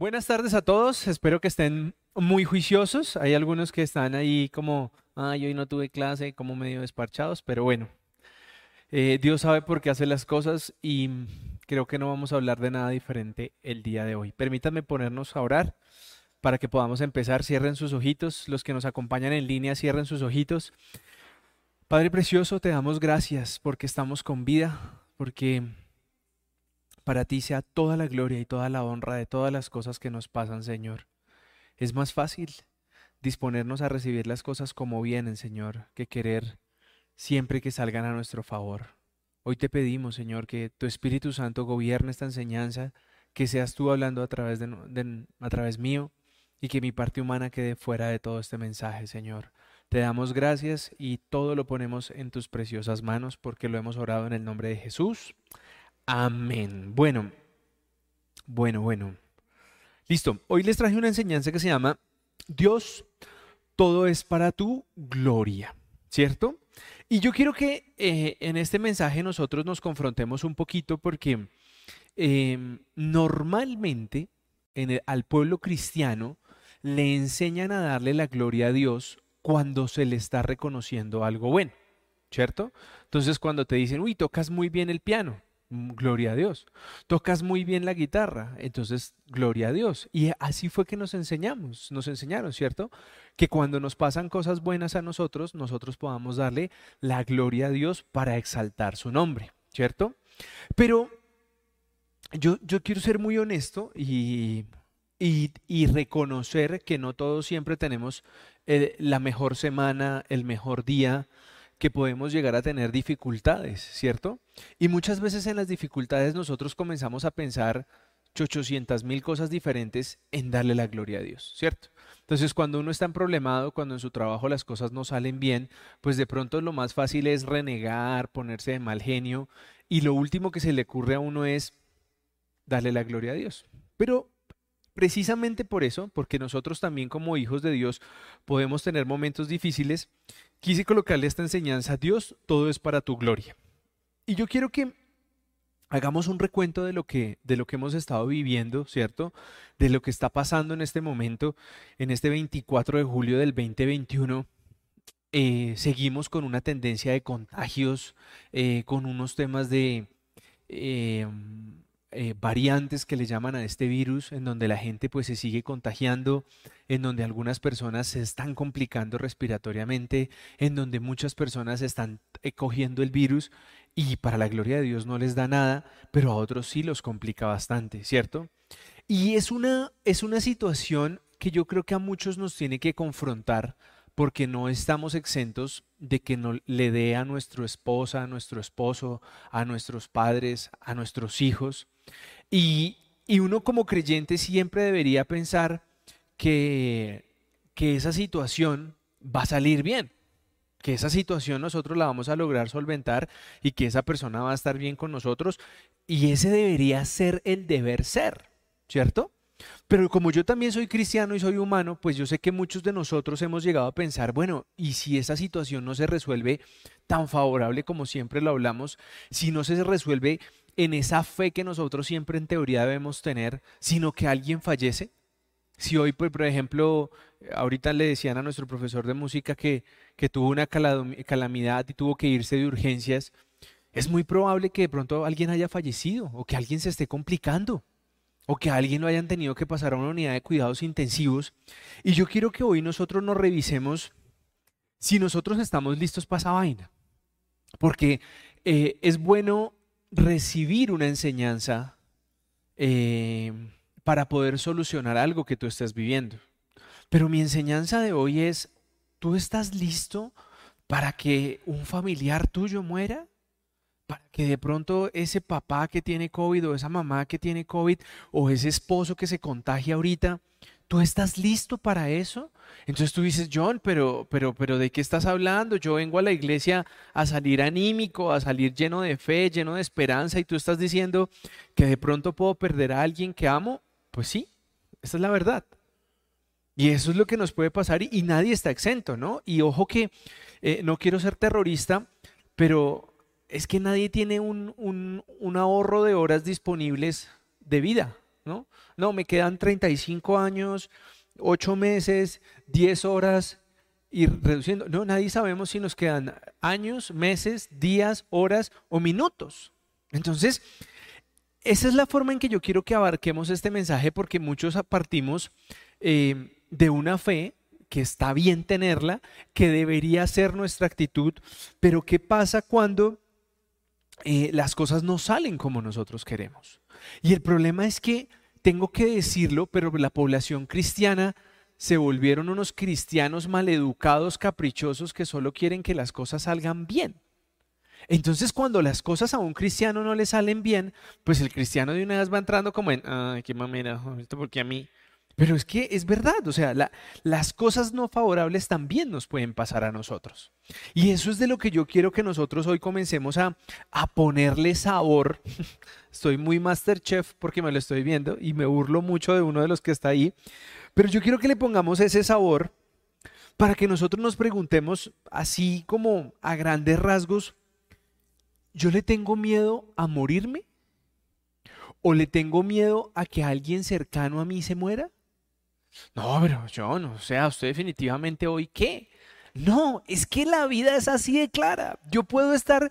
Buenas tardes a todos, espero que estén muy juiciosos. Hay algunos que están ahí como, ay, hoy no tuve clase, como medio desparchados, pero bueno, eh, Dios sabe por qué hace las cosas y creo que no vamos a hablar de nada diferente el día de hoy. Permítanme ponernos a orar para que podamos empezar. Cierren sus ojitos, los que nos acompañan en línea, cierren sus ojitos. Padre Precioso, te damos gracias porque estamos con vida, porque para ti sea toda la gloria y toda la honra de todas las cosas que nos pasan, Señor. Es más fácil disponernos a recibir las cosas como vienen, Señor, que querer siempre que salgan a nuestro favor. Hoy te pedimos, Señor, que tu Espíritu Santo gobierne esta enseñanza, que seas tú hablando a través, de, a través mío y que mi parte humana quede fuera de todo este mensaje, Señor. Te damos gracias y todo lo ponemos en tus preciosas manos porque lo hemos orado en el nombre de Jesús. Amén. Bueno, bueno, bueno. Listo. Hoy les traje una enseñanza que se llama Dios, todo es para tu gloria, ¿cierto? Y yo quiero que eh, en este mensaje nosotros nos confrontemos un poquito porque em, normalmente en al pueblo cristiano le enseñan a darle la gloria a Dios cuando se le está reconociendo algo bueno, ¿cierto? Entonces cuando te dicen, uy, tocas muy bien el piano, gloria a Dios. Tocas muy bien la guitarra, entonces gloria a Dios. Y así fue que nos enseñamos, nos enseñaron, ¿cierto? Que cuando nos pasan cosas buenas a nosotros, nosotros podamos darle la gloria a Dios para exaltar su nombre, ¿cierto? Pero yo, yo quiero ser muy honesto y, y, reconocer que no todos siempre tenemos eh, la mejor semana, el mejor día, que podemos llegar a tener dificultades, ¿cierto? Y muchas veces en las dificultades nosotros comenzamos a pensar 800 mil cosas diferentes en darle la gloria a Dios, ¿cierto? Entonces cuando uno está en problemado, cuando en su trabajo las cosas no salen bien, pues de pronto lo más fácil es renegar, ponerse de mal genio y lo último que se le ocurre a uno es darle la gloria a Dios. Pero precisamente por eso, porque nosotros también como hijos de Dios podemos tener momentos difíciles, quise colocarle esta enseñanza, Dios, todo es para tu gloria. Y yo quiero que hagamos un recuento de lo que, de lo que hemos estado viviendo, ¿cierto? De lo que está pasando en este momento, en este 24 de julio del 2021. Eh, seguimos con una tendencia de contagios, eh, con unos temas de eh, eh, variantes que le llaman a este virus, en donde la gente pues se sigue contagiando, en donde algunas personas se están complicando respiratoriamente, en donde muchas personas están eh, cogiendo el virus y para la gloria de Dios no les da nada, pero a otros sí los complica bastante, ¿cierto? Y es una, es una situación que yo creo que a muchos nos tiene que confrontar porque no estamos exentos de que no le dé a nuestra esposa, a nuestro esposo, a nuestros padres, a nuestros hijos. Y, uno como creyente siempre debería pensar que, que esa situación va a salir bien, que esa situación nosotros la vamos a lograr solventar y que esa persona va a estar bien con nosotros. Y ese debería ser el deber ser, ¿cierto? Pero como yo también soy cristiano y soy humano, pues yo sé que muchos de nosotros hemos llegado a pensar, bueno, ¿y si esa situación no se resuelve tan favorable como siempre lo hablamos? Si no se resuelve en esa fe que nosotros siempre en teoría debemos tener, sino que alguien fallece. Si hoy, pues, por ejemplo, ahorita le decían a nuestro profesor de música que, que tuvo una calamidad y tuvo que irse de urgencias, es muy probable que de pronto alguien haya fallecido o que alguien se esté complicando o que alguien lo hayan tenido que pasar a una unidad de cuidados intensivos. Y yo quiero que hoy nosotros nos revisemos si nosotros estamos listos para esa vaina. Porque eh, es bueno recibir una enseñanza eh, para poder solucionar algo que tú estés viviendo. Pero mi enseñanza de hoy es, ¿tú estás listo para que un familiar tuyo muera? Para que de pronto ese papá que tiene COVID o esa mamá que tiene COVID o ese esposo que se contagia ahorita, ¿Tú estás listo para eso? Entonces tú dices, John, pero, pero, pero ¿de qué estás hablando? Yo vengo a la iglesia a salir anímico, a salir lleno de fe, lleno de esperanza, y tú estás diciendo que de pronto puedo perder a alguien que amo. Pues sí, esa es la verdad. Y eso es lo que nos puede pasar y, nadie está exento, ¿no? Y ojo que eh, no quiero ser terrorista, pero es que nadie tiene un, un ahorro de horas disponibles de vida. ¿no? No, me quedan 35 años, 8 meses, 10 horas y reduciendo. No, nadie sabemos si nos quedan años, meses, días, horas o minutos. Entonces, esa es la forma en que yo quiero que abarquemos este mensaje porque muchos partimos eh, de una fe que está bien tenerla, que debería ser nuestra actitud, pero ¿qué pasa cuando eh, las cosas no salen como nosotros queremos? Y el problema es que, tengo que decirlo, pero la población cristiana se volvieron unos cristianos maleducados, caprichosos, que solo quieren que las cosas salgan bien. Entonces, cuando las cosas a un cristiano no le salen bien, pues el cristiano de una vez va entrando como en, ay, qué mamera, esto porque a mí. Pero es que es verdad, o sea, las cosas no favorables también nos pueden pasar a nosotros. Y eso es de lo que yo quiero que nosotros hoy comencemos a, ponerle sabor. Estoy muy Masterchef porque me lo estoy viendo y me burlo mucho de uno de los que está ahí. Pero yo quiero que le pongamos ese sabor para que nosotros nos preguntemos así como a grandes rasgos, ¿yo le tengo miedo a morirme? ¿O le tengo miedo a que alguien cercano a mí se muera? No, pero yo no, o sea, usted definitivamente hoy qué. No, es que la vida es así de clara. Yo puedo estar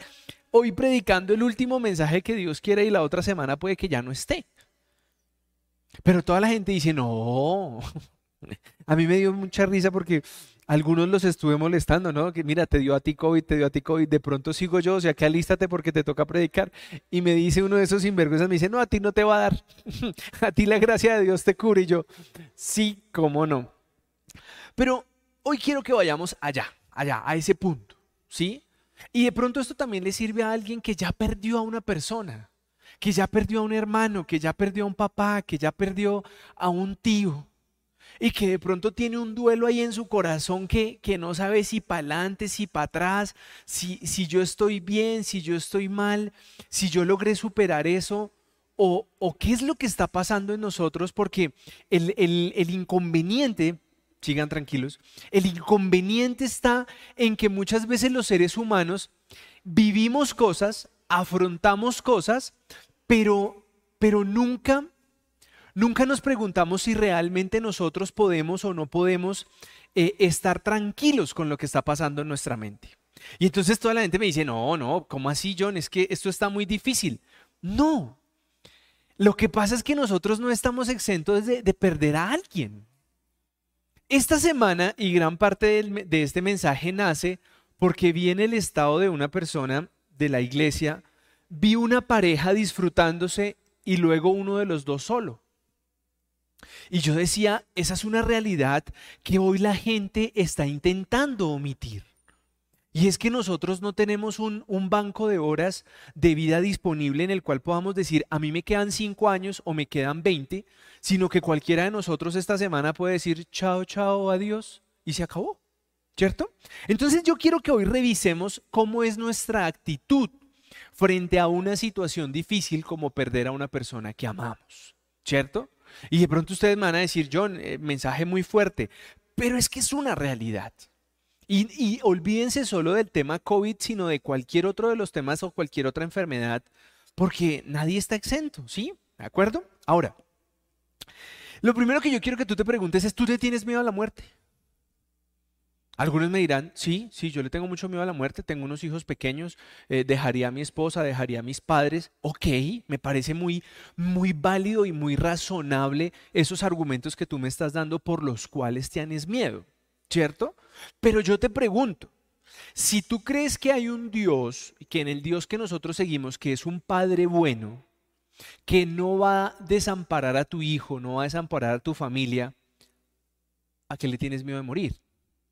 hoy predicando el último mensaje que Dios quiere y la otra semana puede que ya no esté. Pero toda la gente dice, no. A mí me dio mucha risa porque algunos los estuve molestando, ¿no? Que mira, te dio a ti COVID, te dio a ti COVID, de pronto sigo yo, o sea, que alístate porque te toca predicar. Y me dice uno de esos sinvergüenzas, me dice, no, a ti no te va a dar, a ti la gracia de Dios te cubre. Y yo, sí, cómo no. Pero hoy quiero que vayamos allá, allá, a ese punto, ¿sí? Y de pronto esto también le sirve a alguien que ya perdió a una persona, que ya perdió a un hermano, que ya perdió a un papá, que ya perdió a un tío y que de pronto tiene un duelo ahí en su corazón que, que no sabe si para adelante, si para atrás, si, si yo estoy bien, si yo estoy mal, si yo logré superar eso, o, o qué es lo que está pasando en nosotros, porque el, el, el inconveniente, sigan tranquilos, el inconveniente está en que muchas veces los seres humanos vivimos cosas, afrontamos cosas, pero, pero nunca Nunca nos preguntamos si realmente nosotros podemos o no podemos eh, estar tranquilos con lo que está pasando en nuestra mente. Y entonces toda la gente me dice, no, no, ¿cómo así, John? Es que esto está muy difícil. No. Lo que pasa es que nosotros no estamos exentos de, perder a alguien. Esta semana y gran parte de este mensaje nace porque vi en el estado de una persona de la iglesia, vi una pareja disfrutándose y luego uno de los dos solo. Y yo decía, esa es una realidad que hoy la gente está intentando omitir. Y es que nosotros no tenemos un, banco de horas de vida disponible en el cual podamos decir, a mí me quedan cinco años o me quedan 20, sino que cualquiera de nosotros esta semana puede decir, chao, chao, adiós, y se acabó. ¿Cierto? Entonces yo quiero que hoy revisemos cómo es nuestra actitud frente a una situación difícil como perder a una persona que amamos. ¿Cierto? Y de pronto ustedes me van a decir, John, eh, mensaje muy fuerte, pero es que es una realidad. Y, y, olvídense solo del tema COVID, sino de cualquier otro de los temas o cualquier otra enfermedad, porque nadie está exento, ¿sí? ¿De acuerdo? Ahora, lo primero que yo quiero que tú te preguntes es, ¿tú te tienes miedo a la muerte? Algunos me dirán, sí, sí, yo le tengo mucho miedo a la muerte, tengo unos hijos pequeños, eh, dejaría a mi esposa, dejaría a mis padres. Ok, me parece muy, muy válido y muy razonable esos argumentos que tú me estás dando por los cuales tienes miedo, ¿cierto? Pero yo te pregunto, si tú crees que hay un Dios, que en el Dios que nosotros seguimos, que es un Padre bueno, que no va a desamparar a tu hijo, no va a desamparar a tu familia, ¿a qué le tienes miedo de morir?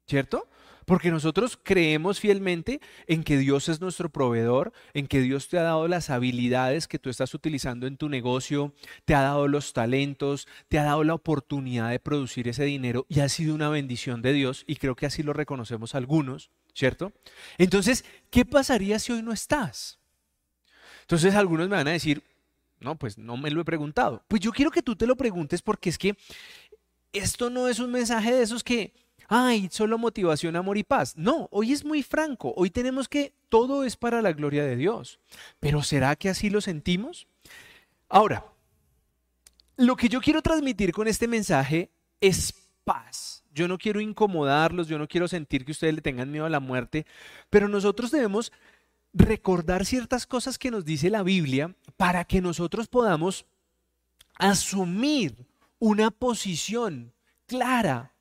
¿Cierto? Porque nosotros creemos fielmente en que Dios es nuestro proveedor, en que Dios te ha dado las habilidades que tú estás utilizando en tu negocio, te ha dado los talentos, te ha dado la oportunidad de producir ese dinero y ha sido una bendición de Dios y creo que así lo reconocemos algunos, ¿cierto? Entonces, ¿qué pasaría si hoy no estás? Entonces algunos me van a decir, no, pues no me lo he preguntado. Pues yo quiero que tú te lo preguntes porque es que esto no es un mensaje de esos que ay, solo motivación, amor y paz. No, hoy es muy franco, hoy tenemos que todo es para la gloria de Dios. Pero ¿será que así lo sentimos? Ahora, lo que yo quiero transmitir con este mensaje es paz. Yo no quiero incomodarlos, yo no quiero sentir que ustedes le tengan miedo a la muerte, pero nosotros debemos recordar ciertas cosas que nos dice la Biblia para que nosotros podamos asumir una posición clara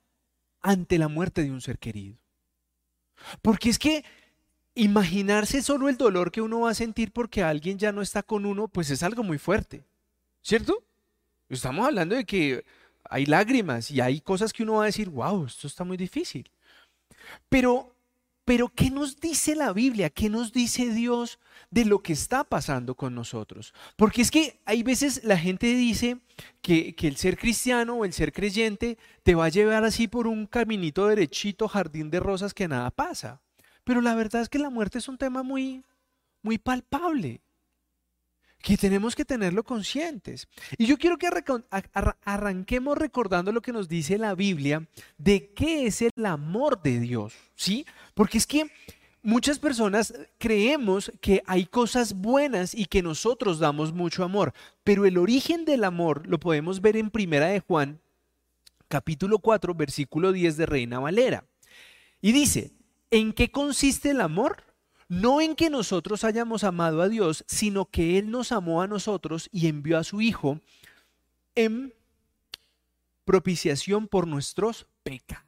ante la muerte de un ser querido. Porque es que imaginarse solo el dolor que uno va a sentir porque alguien ya no está con uno, pues es algo muy fuerte, ¿cierto? Estamos hablando de que hay lágrimas y hay cosas que uno va a decir, wow, esto está muy difícil. Pero, pero, ¿qué nos dice la Biblia? ¿Qué nos dice Dios de lo que está pasando con nosotros? Porque es que hay veces la gente dice que, que el ser cristiano o el ser creyente te va a llevar así por un caminito derechito, jardín de rosas que nada pasa. Pero la verdad es que la muerte es un tema muy, muy palpable que tenemos que tenerlo conscientes. Y yo quiero que arranquemos recordando lo que nos dice la Biblia de qué es el amor de Dios, ¿sí? Porque es que muchas personas creemos que hay cosas buenas y que nosotros damos mucho amor, pero el origen del amor lo podemos ver en Primera de Juan, capítulo 4, versículo 10 de Reina Valera. Y dice, ¿en qué consiste el amor? No en que nosotros hayamos amado a Dios, sino que Él nos amó a nosotros y envió a su Hijo en propiciación por nuestros pecados.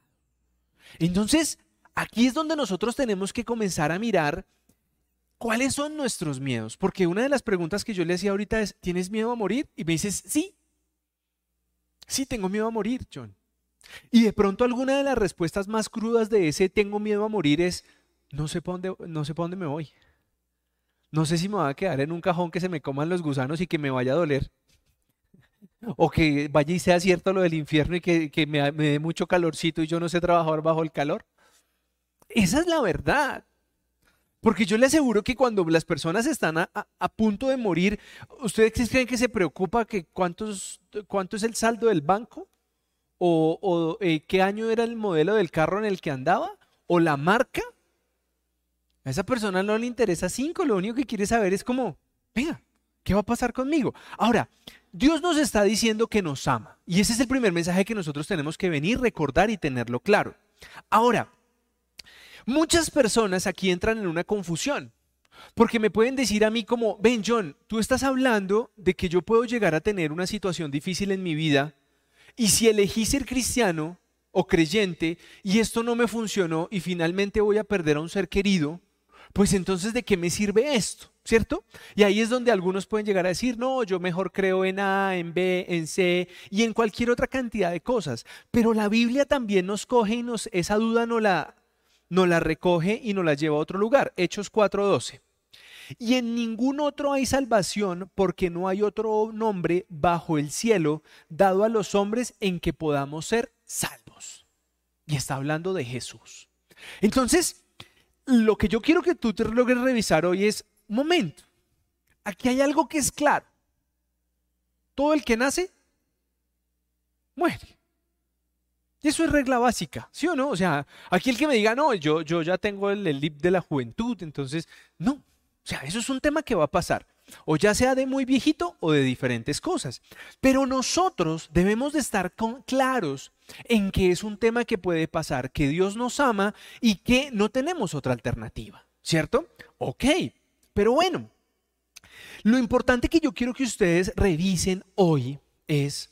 Entonces, aquí es donde nosotros tenemos que comenzar a mirar cuáles son nuestros miedos, porque una de las preguntas que yo le hacía ahorita es, ¿tienes miedo a morir? Y me dices, sí, sí tengo miedo a morir, John. Y de pronto alguna de las respuestas más crudas de ese tengo miedo a morir es, no sé para dónde, no sé dónde me voy. No sé si me va a quedar en un cajón que se me coman los gusanos y que me vaya a doler. O que vaya y sea cierto lo del infierno y que, me, dé mucho calorcito y yo no sé trabajar bajo el calor. Esa es la verdad. Porque yo le aseguro que cuando las personas están a, punto de morir, ¿ustedes creen que se preocupa que cuántos, cuánto es el saldo del banco? ¿O, eh, qué año era el modelo del carro en el que andaba? ¿O la marca? A esa persona no le interesa cinco, lo único que quiere saber es como, venga, ¿qué va a pasar conmigo? Ahora, Dios nos está diciendo que nos ama. Y ese es el primer mensaje que nosotros tenemos que venir, recordar y tenerlo claro. Ahora, muchas personas aquí entran en una confusión. Porque me pueden decir a mí como, ven John, tú estás hablando de que yo puedo llegar a tener una situación difícil en mi vida y si elegí ser cristiano o creyente y esto no me funcionó y finalmente voy a perder a un ser querido, pues entonces ¿de qué me sirve esto? ¿Cierto? Y ahí es donde algunos pueden llegar a decir, no, yo mejor creo en A, en B, en C y en cualquier otra cantidad de cosas. Pero la Biblia también nos coge y nos, esa duda no la, no la recoge y nos la lleva a otro lugar. Hechos 4:12. Y en ningún otro hay salvación porque no hay otro nombre bajo el cielo dado a los hombres en que podamos ser salvos. Y está hablando de Jesús. Entonces, lo que yo quiero que tú te logres revisar hoy es, un momento, aquí hay algo que es claro. Todo el que nace, muere. Y eso es regla básica, ¿sí o no? O sea, aquí el que me diga, no, yo, yo ya tengo el, el de la juventud, entonces, no. O sea, eso es un tema que va a pasar o ya sea de muy viejito o de diferentes cosas. Pero nosotros debemos de estar claros en que es un tema que puede pasar, que Dios nos ama y que no tenemos otra alternativa, ¿cierto? Ok, pero bueno, lo importante que yo quiero que ustedes revisen hoy es,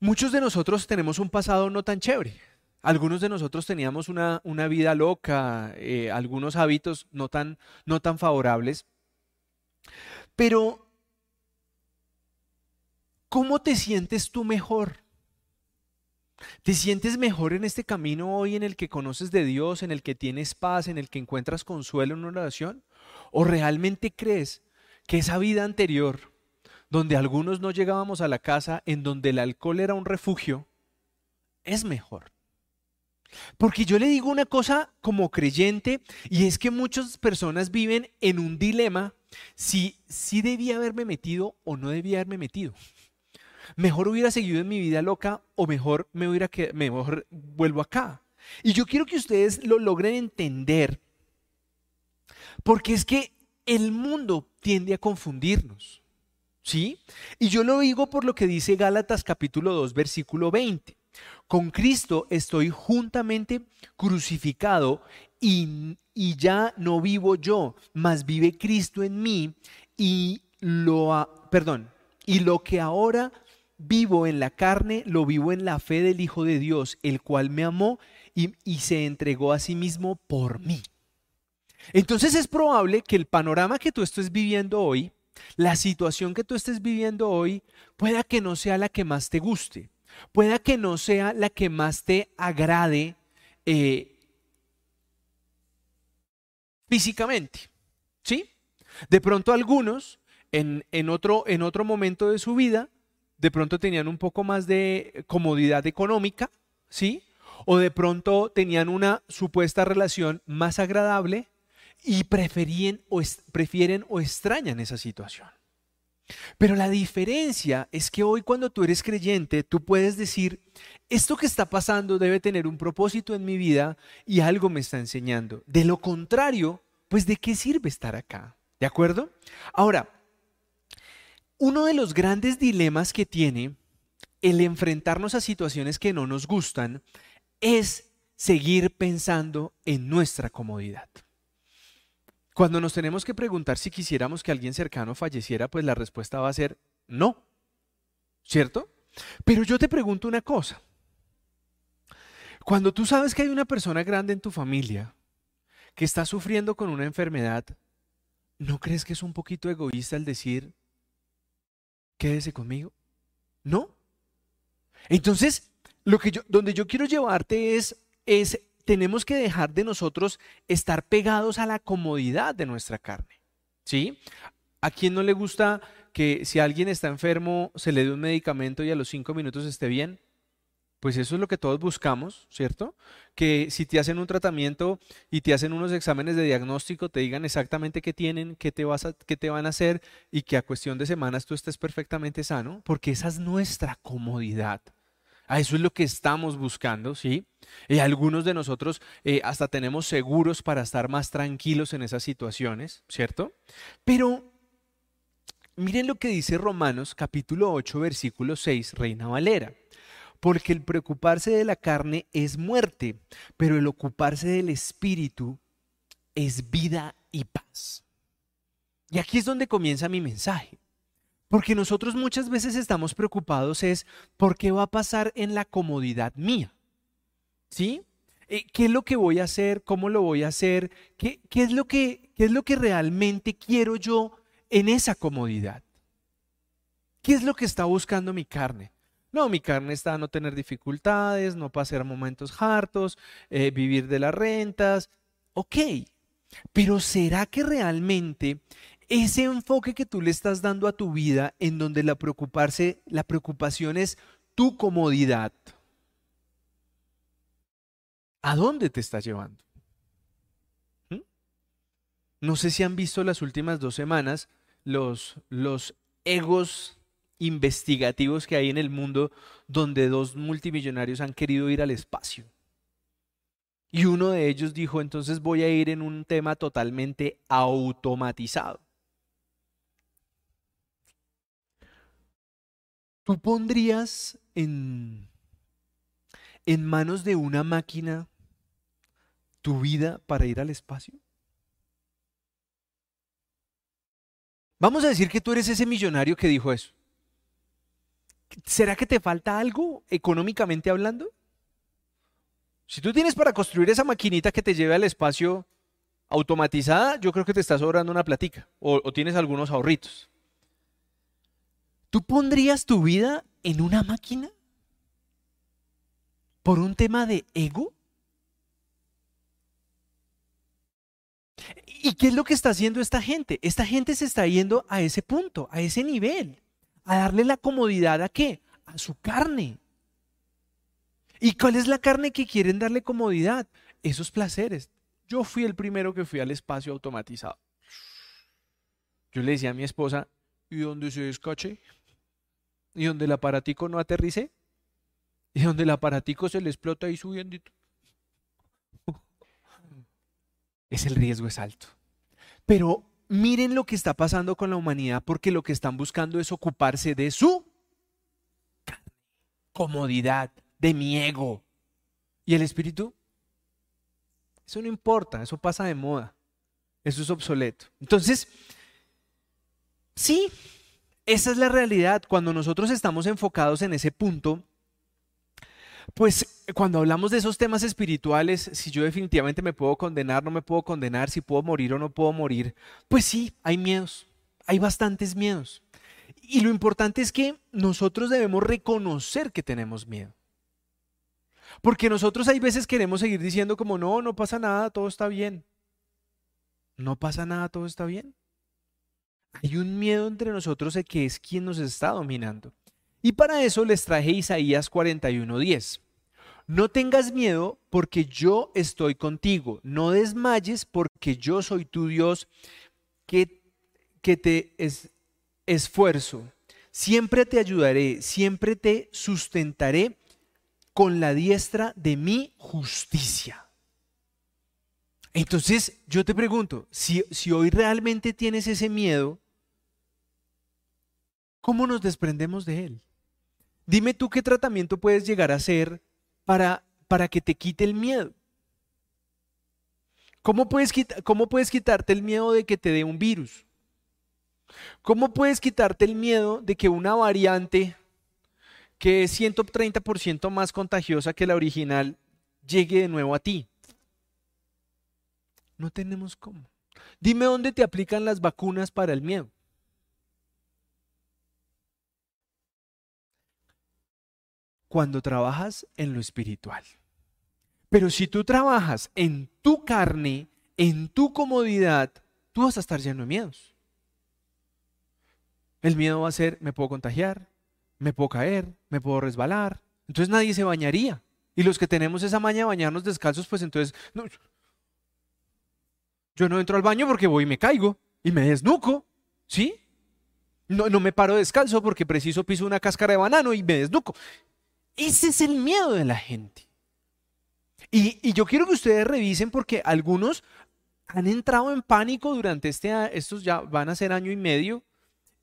muchos de nosotros tenemos un pasado no tan chévere. Algunos de nosotros teníamos una, vida loca, eh, algunos hábitos no tan, no tan favorables. Pero, ¿cómo te sientes tú mejor? ¿Te sientes mejor en este camino hoy en el que conoces de Dios, en el que tienes paz, en el que encuentras consuelo en una oración? ¿O realmente crees que esa vida anterior, donde algunos no llegábamos a la casa, en donde el alcohol era un refugio, es mejor? Porque yo le digo una cosa como creyente y es que muchas personas viven en un dilema si, si debía haberme metido o no debía haberme metido. Mejor hubiera seguido en mi vida loca o mejor me hubiera que vuelvo acá. Y yo quiero que ustedes lo logren entender porque es que el mundo tiende a confundirnos. ¿Sí? Y yo lo digo por lo que dice Gálatas capítulo 2, versículo 20. Con Cristo estoy juntamente crucificado y, y ya no vivo yo, mas vive Cristo en mí y lo, perdón, y lo que ahora vivo en la carne, lo vivo en la fe del Hijo de Dios, el cual me amó y, y se entregó a sí mismo por mí. Entonces es probable que el panorama que tú estés viviendo hoy, la situación que tú estés viviendo hoy, pueda que no sea la que más te guste, pueda que no sea la que más te agrade eh, físicamente. ¿Sí? De pronto algunos en, en, otro, en otro momento de su vida, de pronto tenían un poco más de comodidad económica, ¿sí? O de pronto tenían una supuesta relación más agradable y preferían o prefieren o extrañan esa situación. Pero la diferencia es que hoy cuando tú eres creyente, tú puedes decir, esto que está pasando debe tener un propósito en mi vida y algo me está enseñando. De lo contrario, pues ¿de qué sirve estar acá? ¿De acuerdo? Ahora, uno de los grandes dilemas que tiene el enfrentarnos a situaciones que no nos gustan es seguir pensando en nuestra comodidad. Cuando nos tenemos que preguntar si quisiéramos que alguien cercano falleciera, pues la respuesta va a ser no. ¿Cierto? Pero yo te pregunto una cosa. Cuando tú sabes que hay una persona grande en tu familia que está sufriendo con una enfermedad, ¿no crees que es un poquito egoísta el decir, quédese conmigo? ¿No? Entonces, lo que yo, donde yo quiero llevarte es, es tenemos que dejar de nosotros estar pegados a la comodidad de nuestra carne. ¿Sí? ¿A quién no le gusta que si alguien está enfermo se le dé un medicamento y a los cinco minutos esté bien? Pues eso es lo que todos buscamos, ¿cierto? Que si te hacen un tratamiento y te hacen unos exámenes de diagnóstico, te digan exactamente qué tienen, qué te, vas a, qué te van a hacer y que a cuestión de semanas tú estés perfectamente sano, porque esa es nuestra comodidad. A eso es lo que estamos buscando, ¿sí? Y algunos de nosotros eh, hasta tenemos seguros para estar más tranquilos en esas situaciones, ¿cierto? Pero miren lo que dice Romanos capítulo 8, versículo 6, Reina Valera. Porque el preocuparse de la carne es muerte, pero el ocuparse del espíritu es vida y paz. Y aquí es donde comienza mi mensaje. Porque nosotros muchas veces estamos preocupados es por qué va a pasar en la comodidad mía. ¿Sí? Eh, ¿Qué es lo que voy a hacer? ¿Cómo lo voy a hacer? ¿Qué, qué es, lo que, ¿Qué es lo que realmente quiero yo en esa comodidad? ¿Qué es lo que está buscando mi carne? No, mi carne está a no tener dificultades, no pasar momentos hartos, eh, vivir de las rentas. Ok, pero ¿será que realmente ese enfoque que tú le estás dando a tu vida en donde la preocuparse, la preocupación es tu comodidad. ¿A dónde te estás llevando? ¿Mm? No sé si han visto las últimas dos semanas los egos investigativos que hay en el mundo donde dos multimillonarios han querido ir al espacio. Y uno de ellos dijo, entonces voy a ir en un tema totalmente automatizado. ¿Tú pondrías en, en manos de una máquina tu vida para ir al espacio? Vamos a decir que tú eres ese millonario que dijo eso. ¿Será que te falta algo económicamente hablando? Si tú tienes para construir esa maquinita que te lleve al espacio automatizada, yo creo que te está sobrando una platica o, o tienes algunos ahorritos. ¿Tú pondrías tu vida en una máquina? ¿Por un tema de ego? ¿Y qué es lo que está haciendo esta gente? Esta gente se está yendo a ese punto, a ese nivel, a darle la comodidad a qué? A su carne. ¿Y cuál es la carne que quieren darle comodidad? Esos placeres. Yo fui el primero que fui al espacio automatizado. Yo le decía a mi esposa, ¿y dónde se descache? Y donde el aparatico no aterrice y donde el aparatico se le explota ahí subiendo. Es el riesgo es alto. Pero miren lo que está pasando con la humanidad porque lo que están buscando es ocuparse de su comodidad, de mi ego. ¿Y el espíritu? Eso no importa, eso pasa de moda, eso es obsoleto. Entonces, sí, esa es la realidad. Cuando nosotros estamos enfocados en ese punto, pues cuando hablamos de esos temas espirituales, si yo definitivamente me puedo condenar, no me puedo condenar, si puedo morir o no puedo morir, pues sí, hay miedos, hay bastantes miedos. Y lo importante es que nosotros debemos reconocer que tenemos miedo. Porque nosotros hay veces queremos seguir diciendo como, no, no pasa nada, todo está bien. No pasa nada, todo está bien. Hay un miedo entre nosotros de que es quien nos está dominando. Y para eso les traje Isaías 41:10. No tengas miedo porque yo estoy contigo. No desmayes porque yo soy tu Dios que, que te es, esfuerzo. Siempre te ayudaré, siempre te sustentaré con la diestra de mi justicia. Entonces, yo te pregunto, si, si hoy realmente tienes ese miedo, ¿cómo nos desprendemos de él? Dime tú qué tratamiento puedes llegar a hacer para, para que te quite el miedo. ¿Cómo puedes, ¿Cómo puedes quitarte el miedo de que te dé un virus? ¿Cómo puedes quitarte el miedo de que una variante que es 130% más contagiosa que la original llegue de nuevo a ti? No tenemos cómo. Dime dónde te aplican las vacunas para el miedo. Cuando trabajas en lo espiritual. Pero si tú trabajas en tu carne, en tu comodidad, tú vas a estar lleno de miedos. El miedo va a ser, me puedo contagiar, me puedo caer, me puedo resbalar. Entonces nadie se bañaría. Y los que tenemos esa maña de bañarnos descalzos, pues entonces, yo no entro al baño porque voy y me caigo y me desnuco, ¿sí? No, no me paro descalzo porque preciso piso una cáscara de banano y me desnuco. Ese es el miedo de la gente. Y, y yo quiero que ustedes revisen porque algunos han entrado en pánico durante este, estos ya van a ser año y medio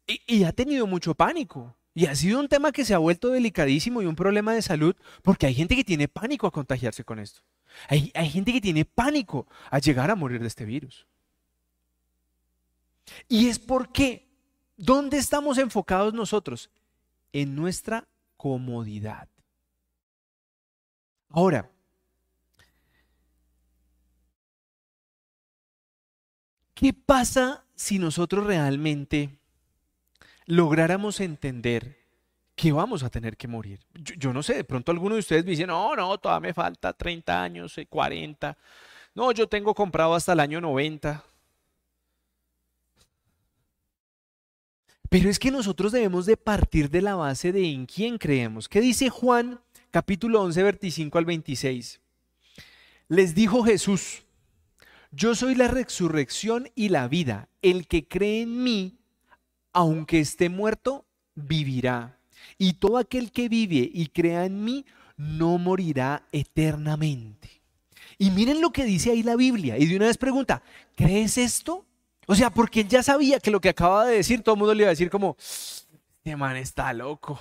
y, y ha tenido mucho pánico. Y ha sido un tema que se ha vuelto delicadísimo y un problema de salud porque hay gente que tiene pánico a contagiarse con esto. Hay, hay, gente que tiene pánico a llegar a morir de este virus. Y es porque, ¿dónde estamos enfocados nosotros? En nuestra comodidad. Ahora, ¿qué pasa si nosotros realmente lográramos entender que vamos a tener que morir. Yo, no sé, de pronto alguno de ustedes me dicen, no, no, todavía me falta 30 años, 40. Eh, no, yo tengo comprado hasta el año 90. Pero es que nosotros debemos de partir de la base de en quién creemos. ¿Qué dice Juan capítulo 11, 25 al 26? Les dijo Jesús, yo soy la resurrección y la vida. El que cree en mí, aunque esté muerto, vivirá. Y todo aquel que vive y crea en mí, no morirá eternamente. Y miren lo que dice ahí la Biblia. Y de una vez pregunta, ¿crees esto? O sea, porque él ya sabía que lo que acaba de decir, todo el mundo le iba a decir como, este man está loco.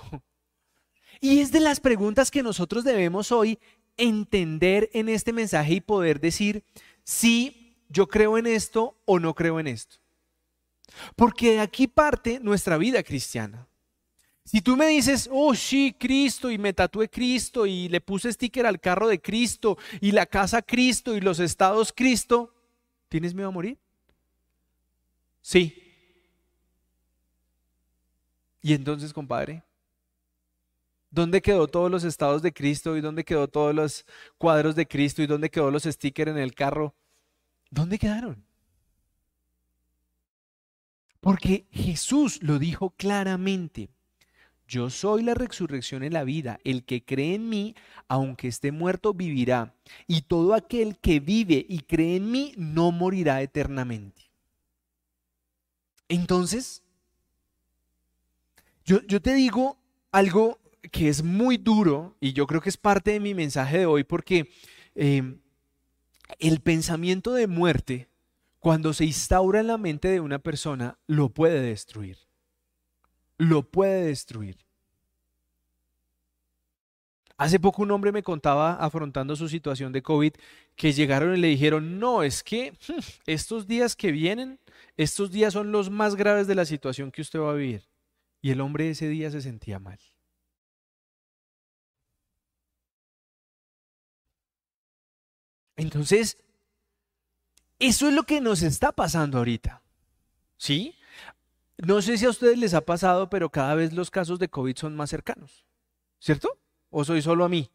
Y es de las preguntas que nosotros debemos hoy entender en este mensaje y poder decir si yo creo en esto o no creo en esto. Porque de aquí parte nuestra vida cristiana. Si tú me dices, oh sí, Cristo, y me tatué Cristo, y le puse sticker al carro de Cristo, y la casa Cristo, y los estados Cristo, ¿tienes miedo a morir? Sí. Y entonces, compadre, ¿dónde quedó todos los estados de Cristo? ¿Y dónde quedó todos los cuadros de Cristo? ¿Y dónde quedó los stickers en el carro? ¿Dónde quedaron? Porque Jesús lo dijo claramente. Yo soy la resurrección y la vida. El que cree en mí, aunque esté muerto, vivirá. Y todo aquel que vive y cree en mí, no morirá eternamente. Entonces, yo, te digo algo que es muy duro y yo creo que es parte de mi mensaje de hoy porque eh, el pensamiento de muerte cuando se instaura en la mente de una persona, lo puede destruir. Lo puede destruir. Hace poco un hombre me contaba, afrontando su situación de COVID, que llegaron y le dijeron, no, es que hmm, estos días que vienen, estos días son los más graves de la situación que usted va a vivir. Y el hombre ese día se sentía mal. Entonces, eso es lo que nos está pasando ahorita. ¿Sí? No sé si a ustedes les ha pasado, pero cada vez los casos de COVID son más cercanos. ¿Cierto? ¿O soy solo a mí?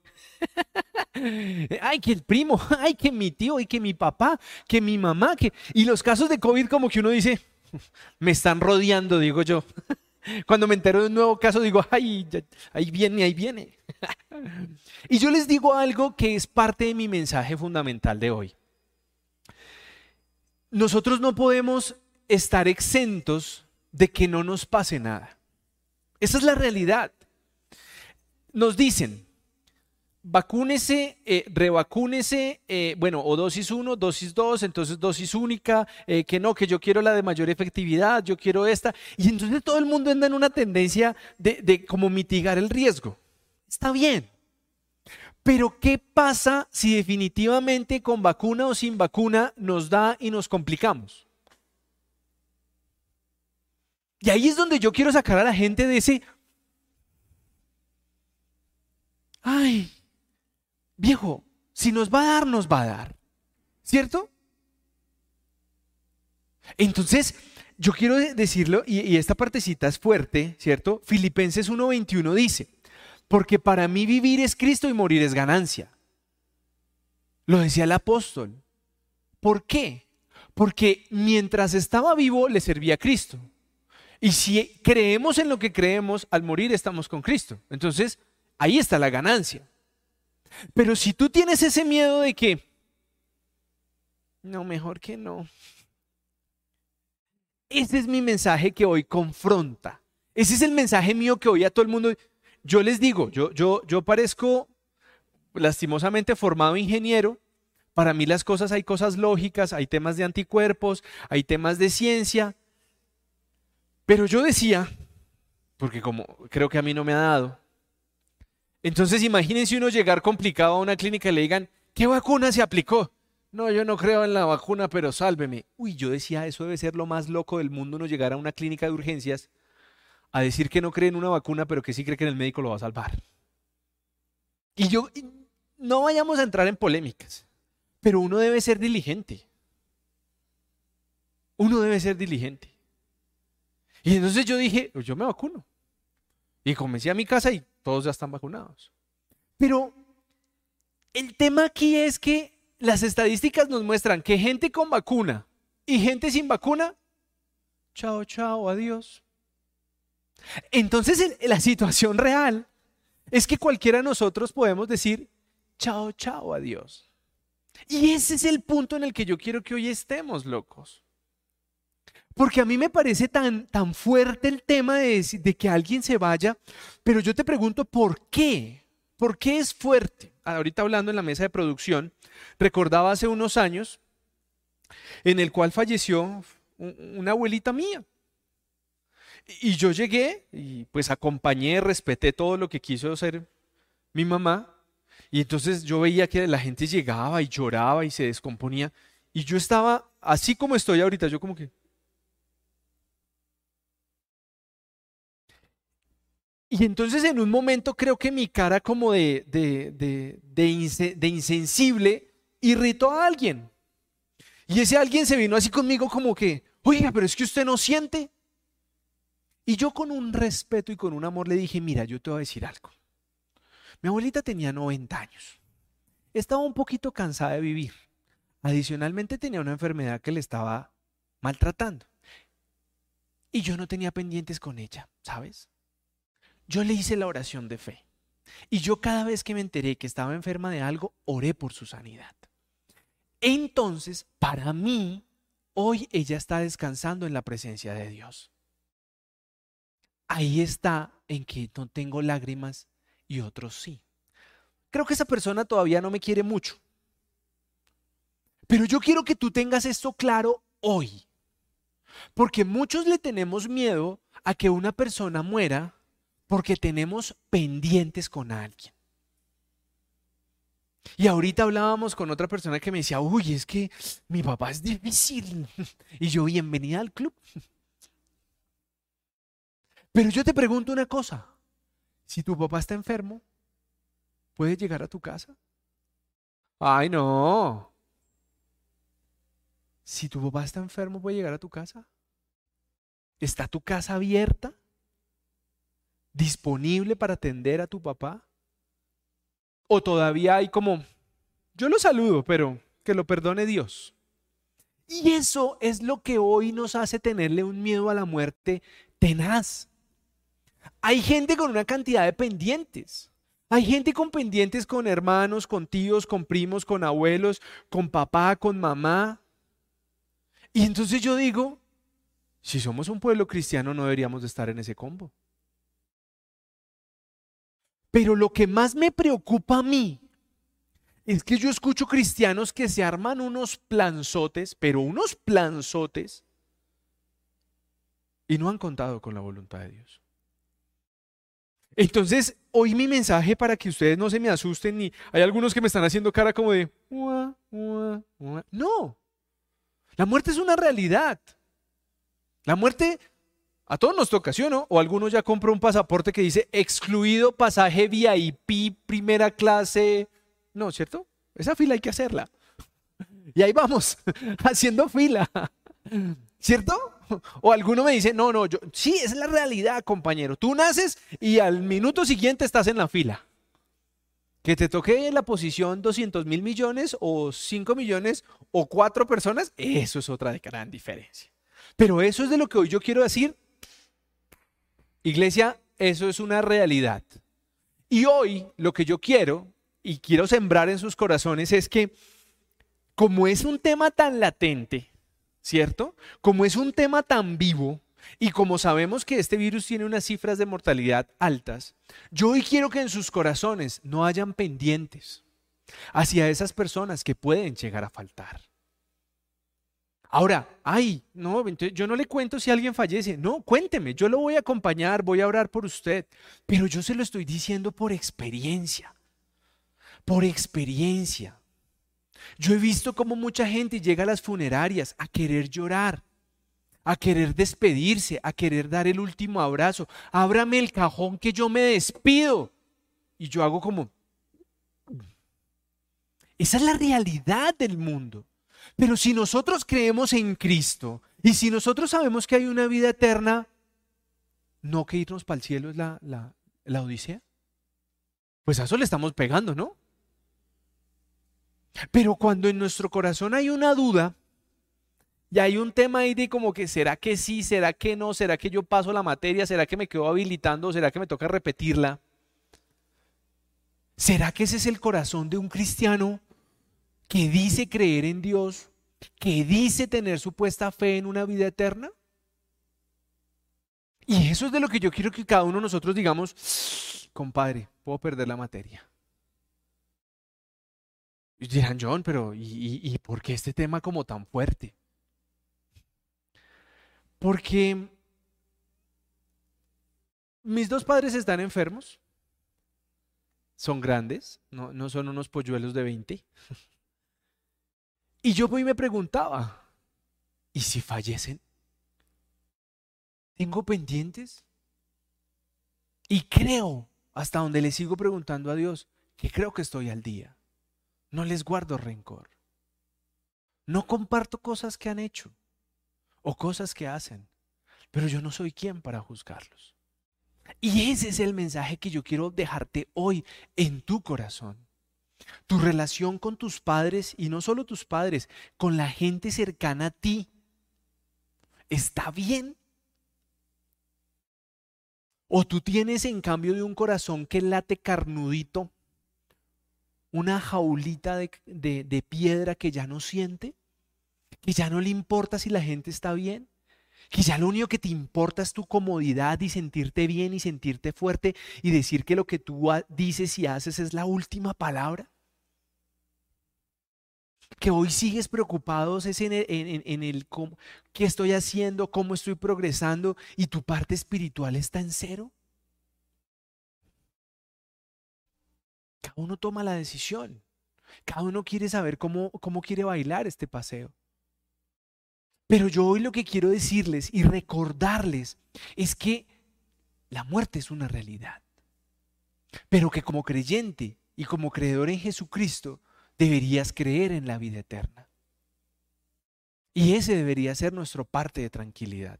ay, que el primo, ay, que mi tío, y que mi papá, que mi mamá, que... Y los casos de COVID como que uno dice, me están rodeando, digo yo. Cuando me entero de un nuevo caso digo, ay, ahí viene, ahí viene. y yo les digo algo que es parte de mi mensaje fundamental de hoy. Nosotros no podemos estar exentos de que no nos pase nada. Esa es la realidad. Nos dicen, vacúnese, eh, revacúnese, eh, bueno, o dosis 1, dosis 2, entonces dosis única, eh, que no, que yo quiero la de mayor efectividad, yo quiero esta. Y entonces todo el mundo anda en una tendencia de, de como mitigar el riesgo. Está bien. Pero ¿qué pasa si definitivamente con vacuna o sin vacuna nos da y nos complicamos? Y ahí es donde yo quiero sacar a la gente de ese, ay, viejo, si nos va a dar, nos va a dar. ¿Cierto? Entonces, yo quiero decirlo, y, esta partecita es fuerte, ¿cierto? Filipenses 1.21 dice, porque para mí vivir es Cristo y morir es ganancia. Lo decía el apóstol. ¿Por qué? Porque mientras estaba vivo le servía a Cristo. Y si creemos en lo que creemos, al morir estamos con Cristo. Entonces, ahí está la ganancia. Pero si tú tienes ese miedo de que, no, mejor que no. Ese es mi mensaje que hoy confronta. Ese es el mensaje mío que hoy a todo el mundo. Yo les digo, yo, yo, yo parezco lastimosamente formado ingeniero. Para mí las cosas hay cosas lógicas, hay temas de anticuerpos, hay temas de ciencia. Pero yo decía, porque como creo que a mí no me ha dado, entonces imagínense uno llegar complicado a una clínica y le digan, ¿qué vacuna se aplicó? No, yo no creo en la vacuna, pero sálveme. Uy, yo decía, eso debe ser lo más loco del mundo, no llegar a una clínica de urgencias a decir que no cree en una vacuna, pero que sí cree que el médico lo va a salvar. Y yo, no vayamos a entrar en polémicas, pero uno debe ser diligente. Uno debe ser diligente. Y entonces yo dije, yo me vacuno. Y comencé a mi casa y todos ya están vacunados. Pero el tema aquí es que las estadísticas nos muestran que gente con vacuna y gente sin vacuna, chao, chao, adiós. Entonces la situación real es que cualquiera de nosotros podemos decir, chao, chao, adiós. Y ese es el punto en el que yo quiero que hoy estemos, locos. Porque a mí me parece tan, tan fuerte el tema de, de que alguien se vaya, pero yo te pregunto, ¿por qué? ¿Por qué es fuerte? Ahorita hablando en la mesa de producción, recordaba hace unos años en el cual falleció una abuelita mía. Y yo llegué y pues acompañé, respeté todo lo que quiso hacer mi mamá. Y entonces yo veía que la gente llegaba y lloraba y se descomponía. Y yo estaba así como estoy ahorita, yo como que... Y entonces en un momento creo que mi cara como de, de, de, insensible irritó a alguien. Y ese alguien se vino así conmigo como que, oiga, pero es que usted no siente. Y yo con un respeto y con un amor le dije, mira, yo te voy a decir algo. Mi abuelita tenía 90 años. Estaba un poquito cansada de vivir. Adicionalmente tenía una enfermedad que le estaba maltratando. Y yo no tenía pendientes con ella, ¿sabes? Yo le hice la oración de fe. Y yo cada vez que me enteré que estaba enferma de algo, oré por su sanidad. Entonces, para mí, hoy ella está descansando en la presencia de Dios. Ahí está en que no tengo lágrimas y otros sí. Creo que esa persona todavía no me quiere mucho. Pero yo quiero que tú tengas esto claro hoy. Porque muchos le tenemos miedo a que una persona muera porque tenemos pendientes con alguien. Y ahorita hablábamos con otra persona que me decía, uy, es que mi papá es difícil. Y yo, bienvenida al club. Pero yo te pregunto una cosa, si tu papá está enfermo, ¿puedes llegar a tu casa? Ay, no. Si tu papá está enfermo, ¿puede llegar a tu casa? ¿Está tu casa abierta? ¿Disponible para atender a tu papá? ¿O todavía hay como, yo lo saludo, pero que lo perdone Dios? Y eso es lo que hoy nos hace tenerle un miedo a la muerte tenaz. Hay gente con una cantidad de pendientes. Hay gente con pendientes con hermanos, con tíos, con primos, con abuelos, con papá, con mamá. Y entonces yo digo, si somos un pueblo cristiano no deberíamos de estar en ese combo. Pero lo que más me preocupa a mí es que yo escucho cristianos que se arman unos planzotes, pero unos planzotes, y no han contado con la voluntad de Dios. Entonces, hoy mi mensaje para que ustedes no se me asusten ni hay algunos que me están haciendo cara como de no. La muerte es una realidad. La muerte a todos nos toca, ¿sí o no? O algunos ya compra un pasaporte que dice excluido pasaje VIP, primera clase. No, ¿cierto? Esa fila hay que hacerla. Y ahí vamos, haciendo fila. ¿Cierto? O alguno me dice, no, no, yo, sí, es la realidad, compañero. Tú naces y al minuto siguiente estás en la fila. Que te toque la posición 200 mil millones o 5 millones o 4 personas, eso es otra gran diferencia. Pero eso es de lo que hoy yo quiero decir. Iglesia, eso es una realidad. Y hoy lo que yo quiero y quiero sembrar en sus corazones es que como es un tema tan latente, ¿cierto? Como es un tema tan vivo y como sabemos que este virus tiene unas cifras de mortalidad altas, yo hoy quiero que en sus corazones no hayan pendientes hacia esas personas que pueden llegar a faltar. Ahora, ay, no, yo no le cuento si alguien fallece. No, cuénteme, yo lo voy a acompañar, voy a orar por usted. Pero yo se lo estoy diciendo por experiencia. Por experiencia. Yo he visto cómo mucha gente llega a las funerarias a querer llorar, a querer despedirse, a querer dar el último abrazo. Ábrame el cajón que yo me despido. Y yo hago como... Esa es la realidad del mundo. Pero si nosotros creemos en Cristo y si nosotros sabemos que hay una vida eterna, ¿no que irnos para el cielo es la, la, la odisea? Pues a eso le estamos pegando, ¿no? Pero cuando en nuestro corazón hay una duda y hay un tema ahí de como que será que sí, será que no, será que yo paso la materia, será que me quedo habilitando, será que me toca repetirla. ¿Será que ese es el corazón de un cristiano que dice creer en Dios, que dice tener supuesta fe en una vida eterna? Y eso es de lo que yo quiero que cada uno de nosotros digamos, compadre, puedo perder la materia. Y dirán, John, pero ¿y, por qué este tema como tan fuerte? Porque mis dos padres están enfermos, son grandes, no, no son unos polluelos de 20. Y yo me preguntaba, ¿y si fallecen? ¿Tengo pendientes? Y creo, hasta donde le sigo preguntando a Dios, que creo que estoy al día. No les guardo rencor. No comparto cosas que han hecho o cosas que hacen, pero yo no soy quien para juzgarlos. Y ese es el mensaje que yo quiero dejarte hoy en tu corazón. Tu relación con tus padres y no solo tus padres, con la gente cercana a ti, ¿está bien? ¿O tú tienes en cambio de un corazón que late carnudito una jaulita de, piedra que ya no siente, que ya no le importa si la gente está bien, ya lo único que te importa es tu comodidad y sentirte bien y sentirte fuerte y decir que lo que tú dices y haces es la última palabra. que hoy sigues preocupado es en el, en qué estoy haciendo, cómo estoy progresando y tu parte espiritual está en cero. Cada uno toma la decisión. Cada uno quiere saber cómo, cómo quiere bailar este paseo. Pero yo hoy lo que quiero decirles y recordarles es que la muerte es una realidad. Pero que como creyente y como creedor en Jesucristo deberías creer en la vida eterna. Y ese debería ser nuestro parte de tranquilidad.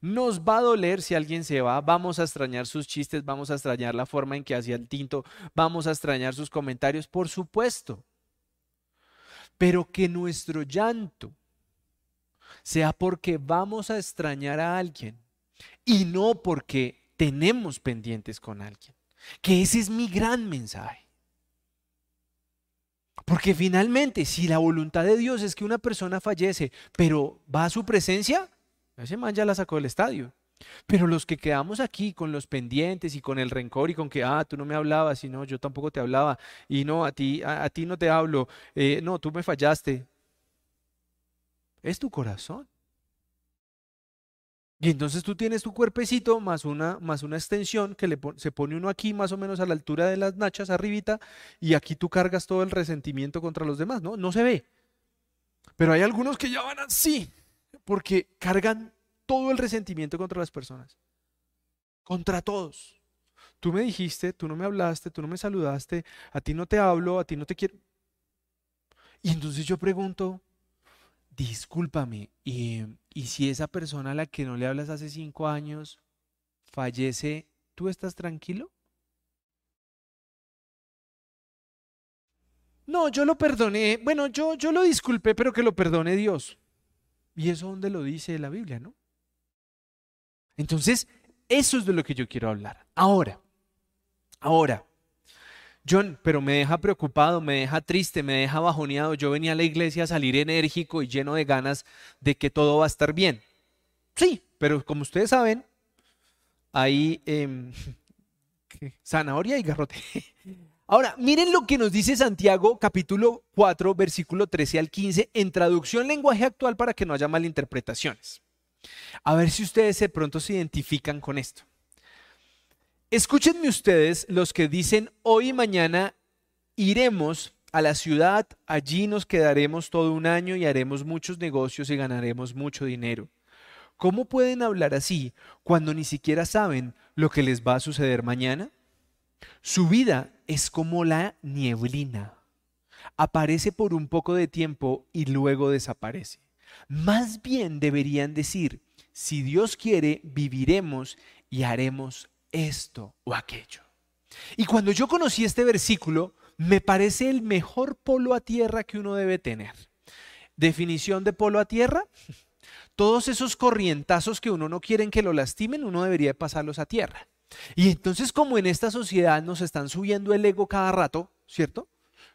Nos va a doler si alguien se va, vamos a extrañar sus chistes, vamos a extrañar la forma en que hacía el tinto, vamos a extrañar sus comentarios, por supuesto. Pero que nuestro llanto sea porque vamos a extrañar a alguien y no porque tenemos pendientes con alguien. Que ese es mi gran mensaje. Porque finalmente, si la voluntad de Dios es que una persona fallece, pero va a su presencia, ese man ya la sacó del estadio. Pero los que quedamos aquí con los pendientes y con el rencor y con que, ah, tú no me hablabas y no, yo tampoco te hablaba y no, a ti, a, ti no te hablo, eh, no, tú me fallaste. Es tu corazón. Y entonces tú tienes tu cuerpecito más una, más una extensión que se pone uno aquí más o menos a la altura de las nachas arribita y aquí tú cargas todo el resentimiento contra los demás, ¿no? No se ve. Pero hay algunos que ya van así, porque cargan todo el resentimiento contra las personas. Contra todos. Tú me dijiste, tú no me hablaste, tú no me saludaste, a ti no te hablo, a ti no te quiero. Y entonces yo pregunto, discúlpame, y, si esa persona a la que no le hablas hace cinco años fallece, ¿tú estás tranquilo? No, yo lo perdoné. Bueno, yo, yo lo disculpé, pero que lo perdone Dios. ¿Y eso dónde lo dice la Biblia, no? Entonces, eso es de lo que yo quiero hablar. Ahora, ahora, John, pero me deja preocupado, me deja triste, me deja bajoneado. Yo venía a la iglesia a salir enérgico y lleno de ganas de que todo va a estar bien. Sí, pero como ustedes saben, hay em, zanahoria y garrote. Ahora, miren lo que nos dice Santiago capítulo 4, versículo 13 al 15, en traducción lenguaje actual para que no haya malinterpretaciones. A ver si ustedes de pronto se identifican con esto. Escúchenme ustedes los que dicen hoy y mañana iremos a la ciudad, allí nos quedaremos todo un año y haremos muchos negocios y ganaremos mucho dinero. ¿Cómo pueden hablar así cuando ni siquiera saben lo que les va a suceder mañana? Su vida es como la nieblina. Aparece por un poco de tiempo y luego desaparece. Más bien deberían decir, si Dios quiere, viviremos y haremos esto o aquello. Y cuando yo conocí este versículo, me parece el mejor polo a tierra que uno debe tener. Definición de polo a tierra. Todos esos corrientazos que uno no quiere que lo lastimen, uno debería pasarlos a tierra. Y entonces como en esta sociedad nos están subiendo el ego cada rato, ¿cierto?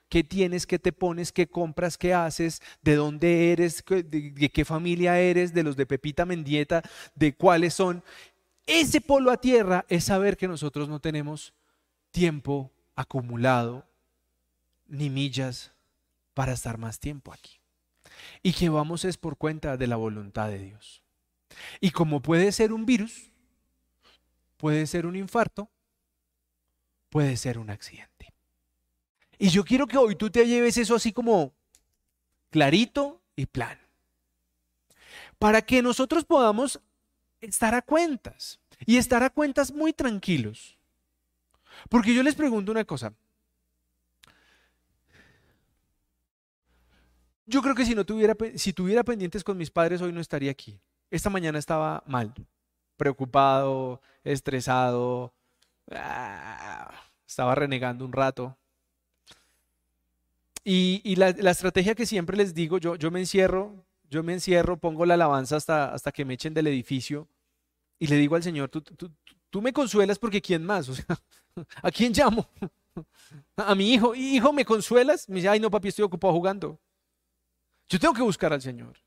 ¿Qué tienes, qué te pones, qué compras, qué haces, de dónde eres, de, qué familia eres, de los de Pepita Mendieta, de cuáles son? Ese polo a tierra es saber que nosotros no tenemos tiempo acumulado ni millas para estar más tiempo aquí. Y que vamos es por cuenta de la voluntad de Dios. Y como puede ser un virus, puede ser un infarto, puede ser un accidente. Y yo quiero que hoy tú te lleves eso así como clarito y plan. Para que nosotros podamos estar a cuentas y estar a cuentas muy tranquilos. Porque yo les pregunto una cosa. Yo creo que si no tuviera, si tuviera pendientes con mis padres hoy no estaría aquí. Esta mañana estaba mal, preocupado, estresado, ah, estaba renegando un rato. Y, la, estrategia que siempre les digo, yo, yo me encierro, yo me encierro, pongo la alabanza hasta, hasta que me echen del edificio y le digo al Señor, tú, tú, me consuelas porque ¿quién más? O sea, ¿a quién llamo? A mi hijo. Hijo, ¿me consuelas? Me dice, ay no, papi, estoy ocupado jugando. Yo tengo que buscar al Señor.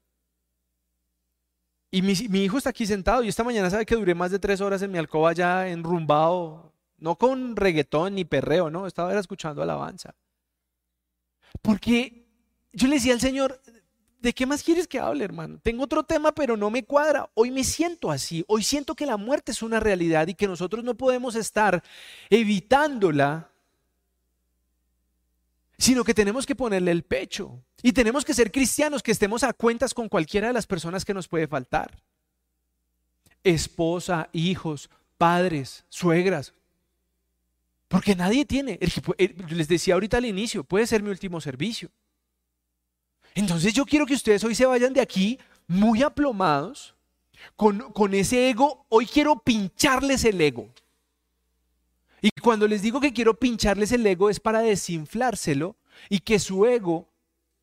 Y mi, mi, hijo está aquí sentado y esta mañana sabe que duré más de tres horas en mi alcoba ya enrumbado, no con reggaetón ni perreo, no, estaba escuchando alabanza. Porque yo le decía al Señor, ¿de qué más quieres que hable, hermano? Tengo otro tema, pero no me cuadra. Hoy me siento así. Hoy siento que la muerte es una realidad y que nosotros no podemos estar evitándola, sino que tenemos que ponerle el pecho. Y tenemos que ser cristianos que estemos a cuentas con cualquiera de las personas que nos puede faltar. Esposa, hijos, padres, suegras. Porque nadie tiene, les decía ahorita al inicio, puede ser mi último servicio. Entonces yo quiero que ustedes hoy se vayan de aquí muy aplomados, con, con ese ego. Hoy quiero pincharles el ego. Y cuando les digo que quiero pincharles el ego es para desinflárselo y que su ego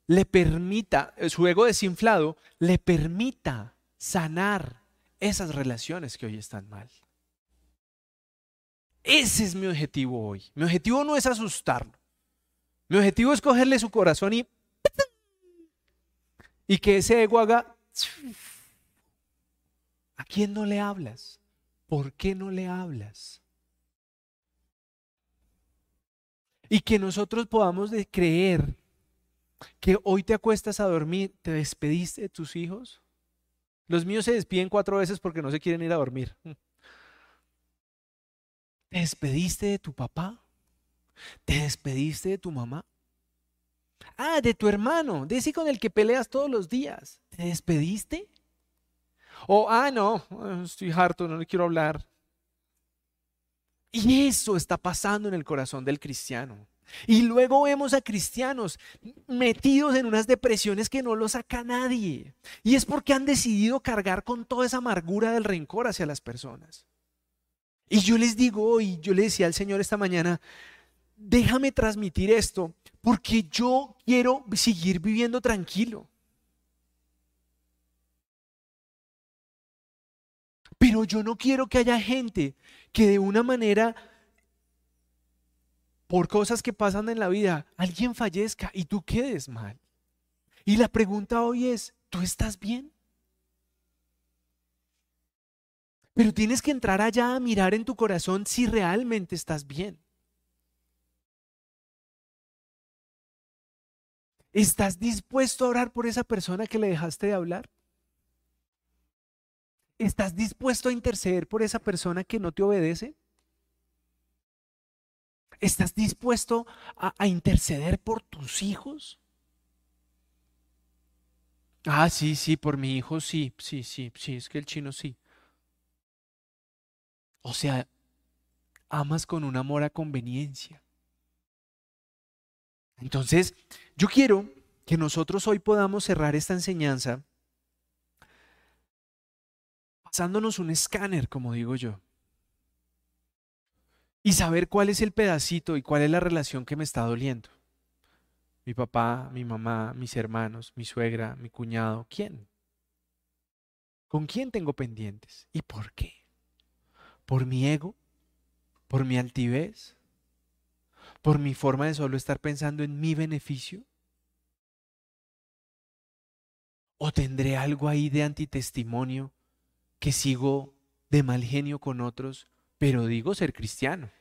le permita, eh, su ego desinflado, le permita sanar esas relaciones que hoy están mal. Ese es mi objetivo hoy. Mi objetivo no es asustarlo. Mi objetivo es cogerle su corazón y y que ese ego haga, ¿a quién no le hablas? ¿Por qué no le hablas? Y que nosotros podamos creer que hoy te acuestas a dormir, te despediste de tus hijos. Los míos se despiden cuatro veces porque no se quieren ir a dormir. ¿Te despediste de tu papá? ¿Te despediste de tu mamá? Ah, de tu hermano, de ese con el que peleas todos los días. ¿Te despediste? O, ah, no, estoy harto, no le quiero hablar. Y eso está pasando en el corazón del cristiano. Y luego vemos a cristianos metidos en unas depresiones que no lo saca nadie. Y es porque han decidido cargar con toda esa amargura del rencor hacia las personas. Y yo les digo hoy, yo le decía al Señor esta mañana, déjame transmitir esto porque yo quiero seguir viviendo tranquilo. Pero yo no quiero que haya gente que de una manera, por cosas que pasan en la vida, alguien fallezca y tú quedes mal. Y la pregunta hoy es, ¿tú estás bien? Pero tienes que entrar allá a mirar en tu corazón si realmente estás bien. ¿Estás dispuesto a orar por esa persona que le dejaste de hablar? ¿Estás dispuesto a interceder por esa persona que no te obedece? ¿Estás dispuesto a, interceder por tus hijos? Ah, sí, sí, por mi hijo sí, sí, sí, sí, es que el chino sí. O sea, amas con un amor a conveniencia. Entonces, yo quiero que nosotros hoy podamos cerrar esta enseñanza pasándonos un escáner, como digo yo, y saber cuál es el pedacito y cuál es la relación que me está doliendo. Mi papá, mi mamá, mis hermanos, mi suegra, mi cuñado, ¿quién? ¿Con quién tengo pendientes? ¿Y por qué? ¿Por mi ego? ¿Por mi altivez? Por mi forma de solo estar pensando en mi beneficio? ¿O tendré algo ahí de antitestimonio que sigo de mal genio con otros, pero digo ser cristiano?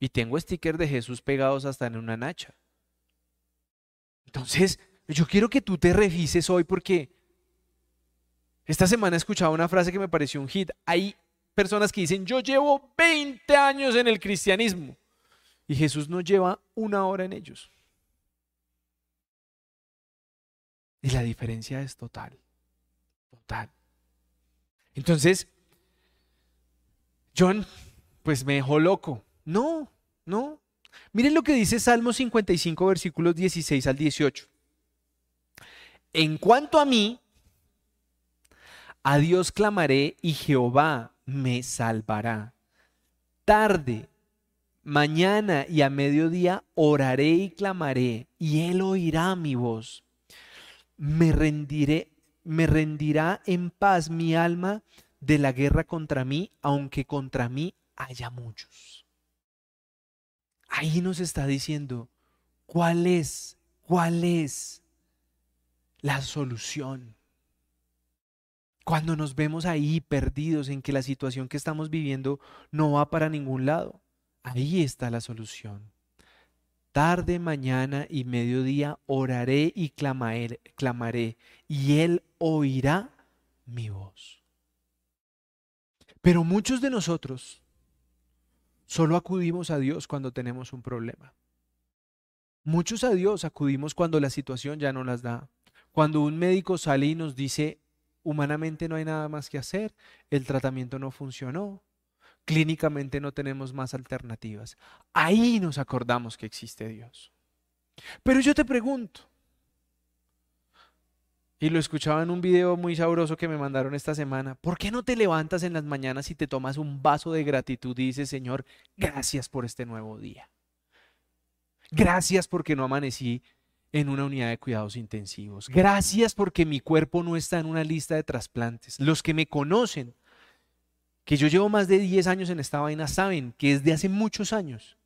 Y tengo stickers de Jesús pegados hasta en una nacha. Entonces, yo quiero que tú te revises hoy porque esta semana he escuchado una frase que me pareció un hit. Hay personas que dicen, yo llevo 20 años en el cristianismo. Y Jesús no lleva una hora en ellos. Y la diferencia es total. Total. Entonces, John, pues me dejó loco. No, no. Miren lo que dice Salmo 55, versículos 16 al 18. En cuanto a mí, a Dios clamaré y Jehová me salvará. Tarde Mañana y a mediodía oraré y clamaré, y él oirá mi voz. Me rendiré, me rendirá en paz mi alma de la guerra contra mí, aunque contra mí haya muchos. Ahí nos está diciendo cuál es, cuál es la solución. Cuando nos vemos ahí perdidos en que la situación que estamos viviendo no va para ningún lado. Ahí está la solución. tarde, mañana y mediodía oraré y clamaré, y Él oirá mi voz. Pero muchos de nosotros solo acudimos a Dios cuando tenemos un problema. Muchos a Dios acudimos cuando la situación ya no las da. Cuando un médico sale y nos dice, humanamente no hay nada más que hacer, el tratamiento no funcionó, clínicamente no tenemos más alternativas. Ahí nos acordamos que existe Dios. Pero yo te pregunto, y lo escuchaba en un video muy sabroso que me mandaron esta semana, ¿por qué no te levantas en las mañanas y te tomas un vaso de gratitud y dices, Señor, gracias por este nuevo día? Gracias porque no amanecí en una unidad de cuidados intensivos. Gracias porque mi cuerpo no está en una lista de trasplantes. Los que me conocen que yo llevo más de 10 años en esta vaina saben que desde hace muchos años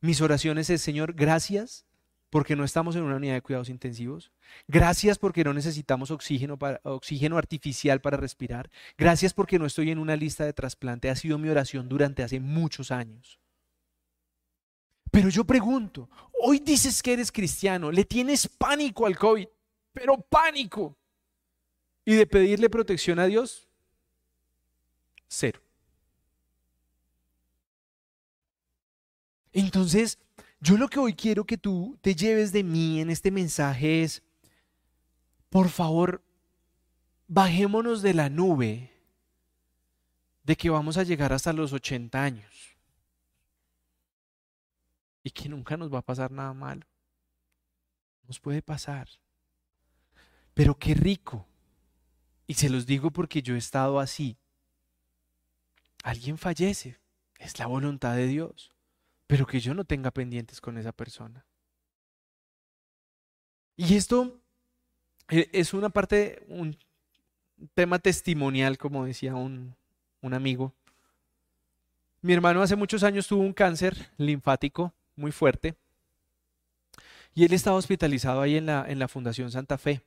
mis oraciones es, Señor, gracias porque no estamos en una unidad de cuidados intensivos. Gracias porque no necesitamos oxígeno, para, oxígeno artificial para respirar. Gracias porque no estoy en una lista de trasplante. Ha sido mi oración durante hace muchos años. Pero yo pregunto, hoy dices que eres cristiano, le tienes pánico al COVID, pero pánico. Y de pedirle protección a Dios, Cero. Entonces, yo lo que hoy quiero que tú te lleves de mí en este mensaje es, por favor, bajémonos de la nube de que vamos a llegar hasta los 80 años y que nunca nos va a pasar nada malo. Nos puede pasar. Pero qué rico. Y se los digo porque yo he estado así alguien fallece, es la voluntad de Dios, pero que yo no tenga pendientes con esa persona. Y esto eh, es una parte, un tema testimonial, como decía un, amigo. Mi hermano hace muchos años tuvo un cáncer linfático muy fuerte y él estaba hospitalizado ahí en la, en la Fundación Santa Fe.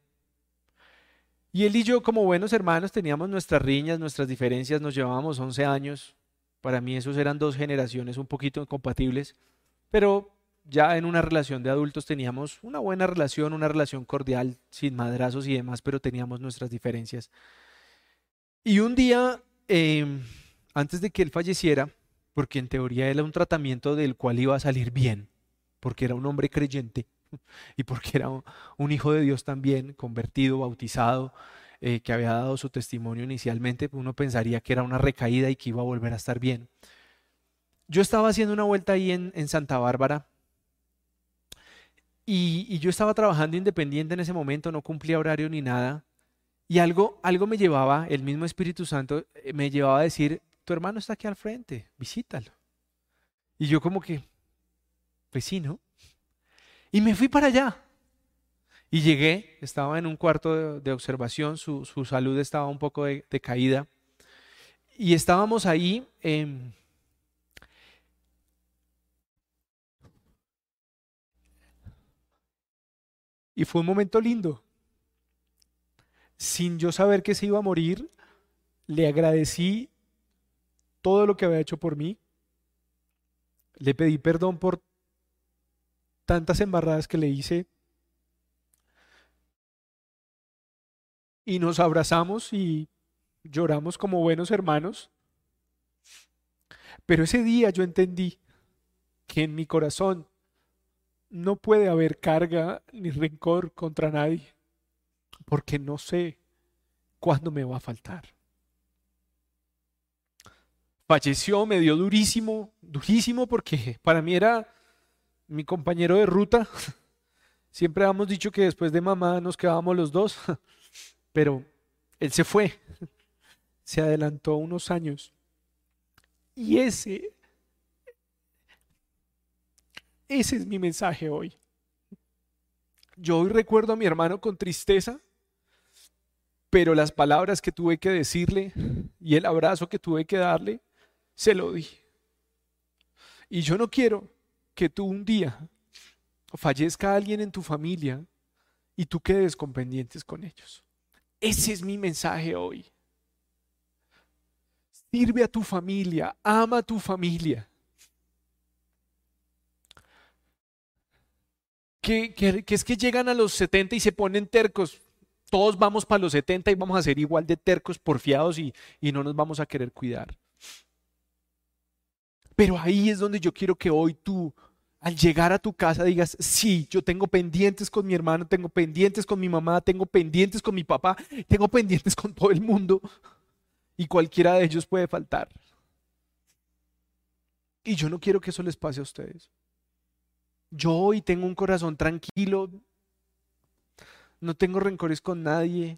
Y él y yo, como buenos hermanos, teníamos nuestras riñas, nuestras diferencias, nos llevábamos 11 años. Para mí esos eran dos generaciones un poquito incompatibles, pero ya en una relación de adultos teníamos una buena relación, una relación cordial, sin madrazos y demás, pero teníamos nuestras diferencias. Y un día, em, antes de que él falleciera, porque en teoría era un tratamiento del cual iba a salir bien, porque era un hombre creyente, y porque era un hijo de Dios también, convertido, bautizado, eh, que había dado su testimonio inicialmente, uno pensaría que era una recaída y que iba a volver a estar bien. Yo estaba haciendo una vuelta ahí en, Santa Bárbara y, y, yo estaba trabajando independiente en ese momento, no cumplía horario ni nada. Y algo, algo me llevaba, el mismo Espíritu Santo eh, me llevaba a decir, tu hermano está aquí al frente, visítalo. Y yo como que, pues sí, ¿no? Y me fui para allá. Y llegué, estaba en un cuarto de, observación, su, salud estaba un poco decaída. Y estábamos ahí. y fue un momento lindo. Sin yo saber que se iba a morir, le agradecí todo lo que había hecho por mí. Le pedí perdón por tantas embarradas que le hice. Y nos abrazamos y lloramos como buenos hermanos. Pero ese día yo entendí que en mi corazón no puede haber carga ni rencor contra nadie, porque no sé cuándo me va a faltar. Falleció, me dio durísimo, durísimo, porque para mí era mi compañero de ruta. Siempre hemos dicho que después de mamá nos quedábamos los dos, pero él se fue, se adelantó unos años. Y ese, ese es mi mensaje hoy. Yo hoy recuerdo a mi hermano con tristeza, pero las palabras que tuve que decirle y el abrazo que tuve que darle, se lo di. Y yo no quiero que tú un día fallezca alguien en tu familia y tú quedes con pendientes con ellos. Ese es mi mensaje hoy. Sirve a tu familia, ama a tu familia. que, es que llegan a los 70 y se ponen tercos. Todos vamos para los 70 y vamos a ser igual de tercos, porfiados y, y no nos vamos a querer cuidar. Pero ahí es donde yo quiero que hoy tú, al llegar a tu casa, digas, sí, yo tengo pendientes con mi hermano, tengo pendientes con mi mamá, tengo pendientes con mi papá, tengo pendientes con todo el mundo y cualquiera de ellos puede faltar. Y yo no quiero que eso les pase a ustedes. Yo hoy tengo un corazón tranquilo, no tengo rencores con nadie.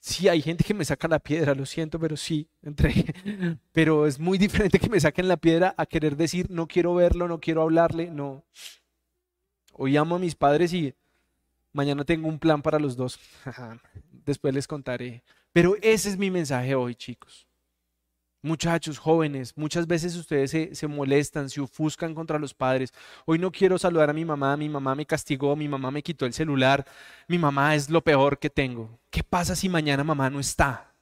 Sí, hay gente que me saca la piedra, lo siento, pero sí, entre, pero es muy diferente que me saquen la piedra a querer decir no quiero verlo, no quiero hablarle, no. Hoy amo a mis padres y mañana tengo un plan para los dos. Después les contaré. Pero ese es mi mensaje hoy, chicos. Muchachos, jóvenes, muchas veces ustedes se, molestan, se ofuscan contra los padres. Hoy no quiero saludar a mi mamá, mi mamá me castigó, mi mamá me quitó el celular, mi mamá es lo peor que tengo. ¿Qué pasa si mañana mamá no está?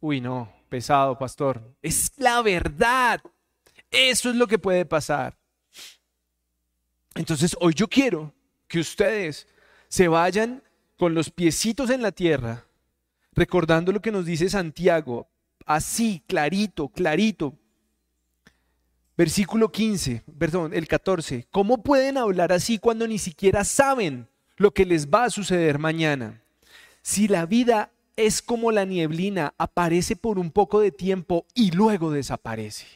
Uy, no, pesado, pastor. Es la verdad. Eso es lo que puede pasar. Entonces, hoy yo quiero que ustedes se vayan con los piecitos en la tierra, recordando lo que nos dice Santiago, así, clarito, clarito. Versículo 15, perdón, el 14. ¿Cómo pueden hablar así cuando ni siquiera saben lo que les va a suceder mañana? Si la vida es como la nieblina, aparece por un poco de tiempo y luego desaparece.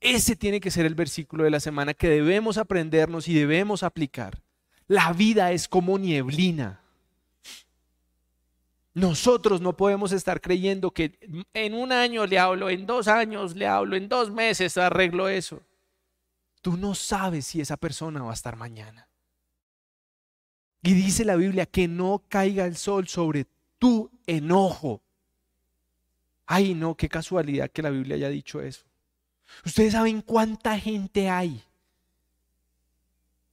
Ese tiene que ser el versículo de la semana que debemos aprendernos y debemos aplicar. La vida es como nieblina. Nosotros no podemos estar creyendo que en un año le hablo, en dos años le hablo, en dos meses arreglo eso. Tú no sabes si esa persona va a estar mañana. Y dice la Biblia que no caiga el sol sobre tu enojo. Ay, no, qué casualidad que la Biblia haya dicho eso. Ustedes saben cuánta gente hay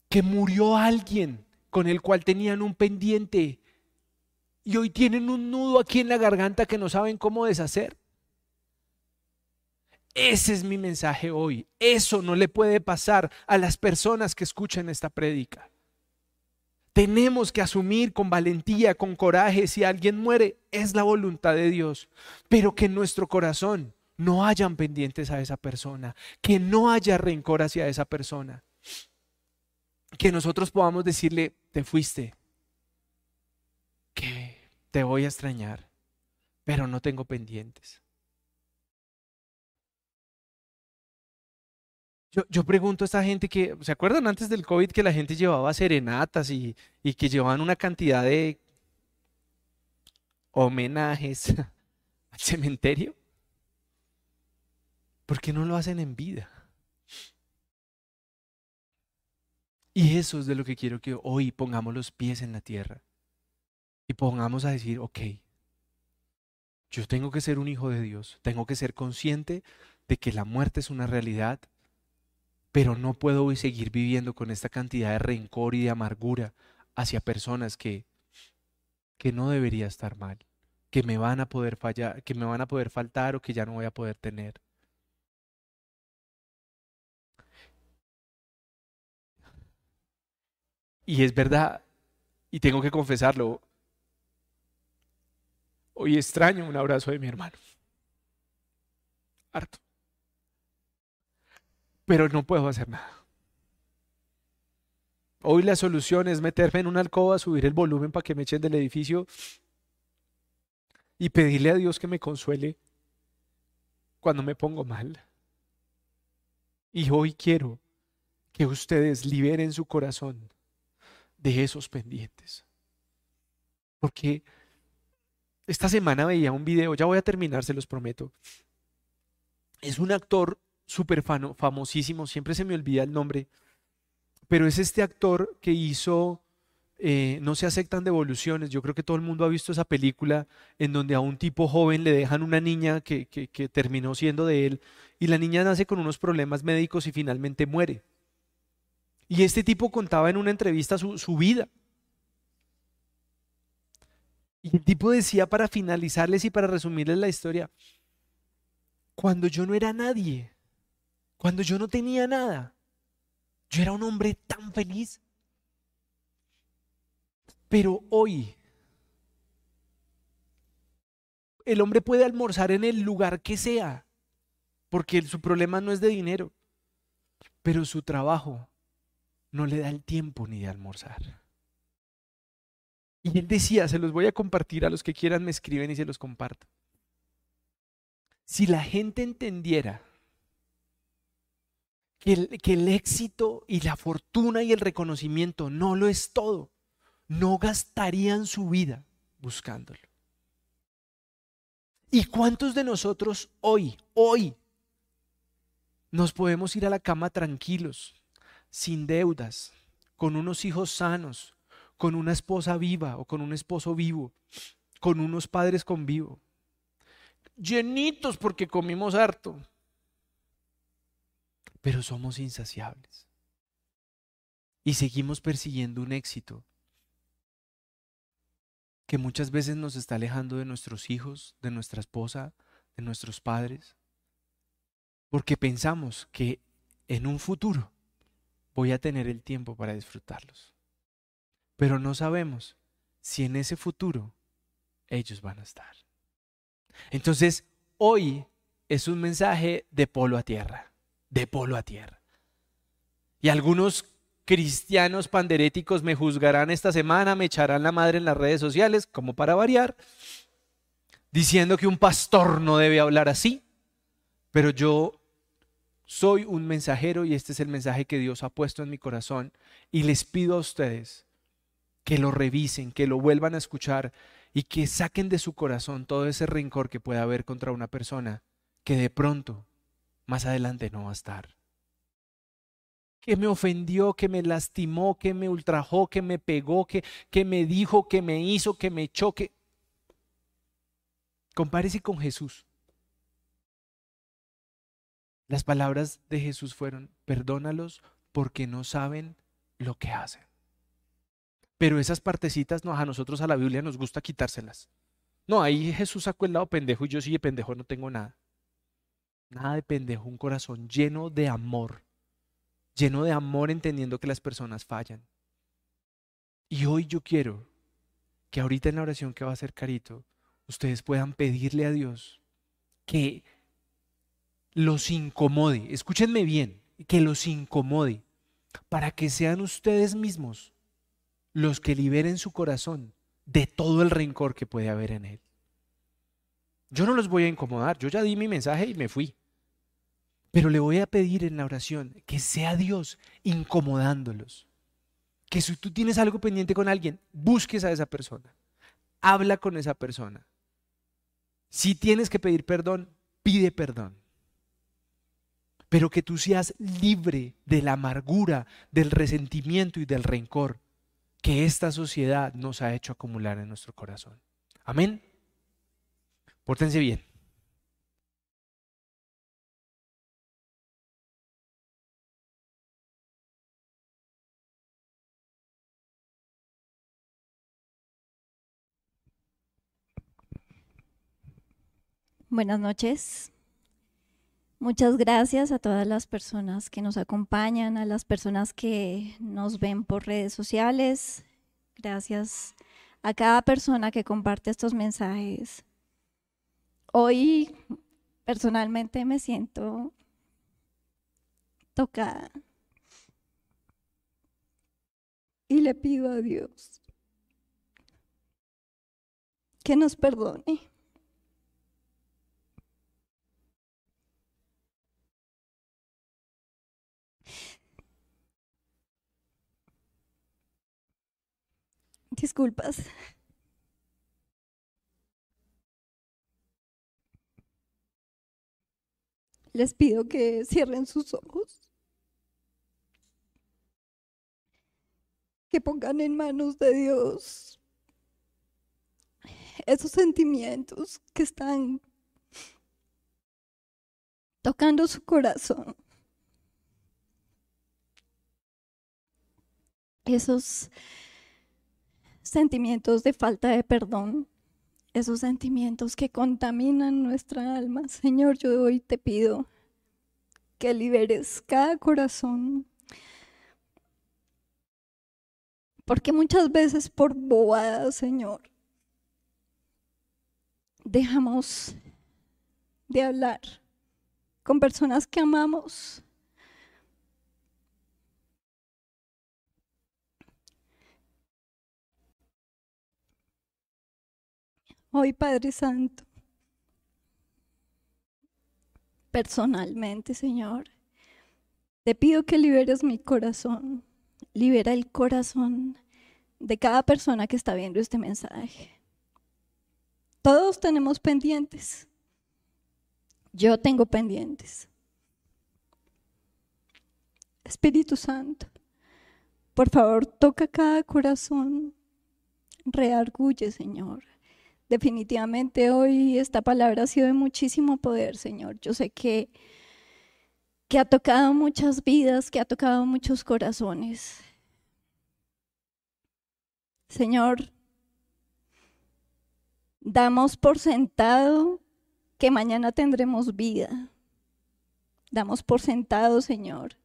que murió alguien con el cual tenían un pendiente y hoy tienen un nudo aquí en la garganta que no saben cómo deshacer. Ese es mi mensaje hoy. Eso no le puede pasar a las personas que escuchan esta prédica. Tenemos que asumir con valentía, con coraje, si alguien muere, es la voluntad de Dios, pero que en nuestro corazón no hayan pendientes a esa persona, que no haya rencor hacia esa persona, que nosotros podamos decirle, te fuiste, te voy a extrañar, pero no tengo pendientes. Yo, pregunto a esta gente que, ¿se acuerdan antes del COVID que la gente llevaba serenatas y, y que llevaban una cantidad de homenajes al cementerio? ¿Por qué no lo hacen en vida? Y eso es de lo que quiero que hoy pongamos los pies en la tierra y pongamos a decir, ok, yo tengo que ser un hijo de Dios, tengo que ser consciente de que la muerte es una realidad, pero no puedo seguir viviendo con esta cantidad de rencor y de amargura hacia personas que, que no debería estar mal, que me van a poder fallar, que me van a poder faltar o que ya no voy a poder tener. Y es verdad, y tengo que confesarlo, Hoy extraño un abrazo de mi hermano. Harto. Pero no puedo hacer nada. Hoy la solución es meterme en una alcoba, subir el volumen para que me echen del edificio y pedirle a Dios que me consuele cuando me pongo mal. Y hoy quiero que ustedes liberen su corazón de esos pendientes. Porque esta semana veía un video, ya voy a terminar, se los prometo. Es un actor súper famosísimo, siempre se me olvida el nombre, pero es este actor que hizo eh, No se aceptan devoluciones. Yo creo que todo el mundo ha visto esa película en donde a un tipo joven le dejan una niña que, que terminó siendo de él y la niña nace con unos problemas médicos y finalmente muere. Y este tipo contaba en una entrevista su, su vida. El tipo decía para finalizarles y para resumirles la historia, cuando yo no era nadie, cuando yo no tenía nada, Yo era un hombre tan feliz. Pero hoy el hombre puede almorzar en el lugar que sea, porque su problema no es de dinero, pero su trabajo no le da el tiempo ni de almorzar. Y él decía, se los voy a compartir a los que quieran, me escriben y se los comparto. Si la gente entendiera que el, que el éxito y la fortuna y el reconocimiento no lo es todo, no gastarían su vida buscándolo. ¿Y cuántos de nosotros hoy, hoy, nos podemos ir a la cama tranquilos, sin deudas, con unos hijos sanos, con una esposa viva o con un esposo vivo, con unos padres con vivo, llenitos porque comimos harto, pero somos insaciables. Y seguimos persiguiendo un éxito que muchas veces nos está alejando de nuestros hijos, de nuestra esposa, de nuestros padres, porque pensamos que en un futuro voy a tener el tiempo para disfrutarlos. Pero no sabemos si en ese futuro ellos van a estar. Entonces, hoy es un mensaje de polo a tierra, de polo a tierra. Y algunos cristianos panderéticos me juzgarán esta semana, me echarán la madre en las redes sociales, como para variar, diciendo que un pastor no debe hablar así, pero yo soy un mensajero y este es el mensaje que Dios ha puesto en mi corazón y les pido a ustedes que lo revisen, que lo vuelvan a escuchar y que saquen de su corazón todo ese rencor que pueda haber contra una persona que de pronto más adelante no va a estar que me ofendió, que me lastimó, que me ultrajó, que me pegó, que, que me dijo, que me hizo, que me echó, que... Compárese con Jesús. Las palabras de Jesús fueron, perdónalos porque no saben lo que hacen. Pero esas partecitas, no, a nosotros a la Biblia nos gusta quitárselas. No, ahí Jesús sacó el lado pendejo y yo sí de pendejo no tengo nada. Nada de pendejo, un corazón lleno de amor lleno de amor entendiendo que las personas fallan. Y hoy yo quiero que ahorita en la oración que va a hacer Carito, ustedes puedan pedirle a Dios que los incomode, escúchenme bien, que los incomode, para que sean ustedes mismos los que liberen su corazón de todo el rencor que puede haber en él. Yo no los voy a incomodar, yo ya di mi mensaje y me fui. Pero le voy a pedir en la oración que sea Dios incomodándolos. Que si tú tienes algo pendiente con alguien, busques a esa persona. Habla con esa persona. Si tienes que pedir perdón, pide perdón. Pero que tú seas libre de la amargura, del resentimiento y del rencor que esta sociedad nos ha hecho acumular en nuestro corazón. Amén. Pórtense bien. Buenas noches. Muchas gracias a todas las personas que nos acompañan, a las personas que nos ven por redes sociales. Gracias a cada persona que comparte estos mensajes. Hoy personalmente me siento tocada y le pido a Dios que nos perdone Disculpas. Les pido que cierren sus ojos. Que pongan en manos de Dios esos sentimientos que están tocando su corazón. Esos sentimientos de falta de perdón, esos sentimientos que contaminan nuestra alma. Señor, yo hoy te pido que liberes cada corazón. Porque muchas veces por bobada, Señor, dejamos de hablar con personas que amamos Hoy, Padre Santo, personalmente, Señor, te pido que liberes mi corazón libera el corazón de cada persona que está viendo este mensaje. Todos tenemos pendientes. Yo tengo pendientes. Espíritu Santo, por favor, toca cada corazón. Reargulle, Señor. Definitivamente hoy esta palabra ha sido de muchísimo poder, Señor. Yo sé que que ha tocado muchas vidas, que ha tocado muchos corazones. Señor, damos por sentado que mañana tendremos vida. Damos por sentado, Señor.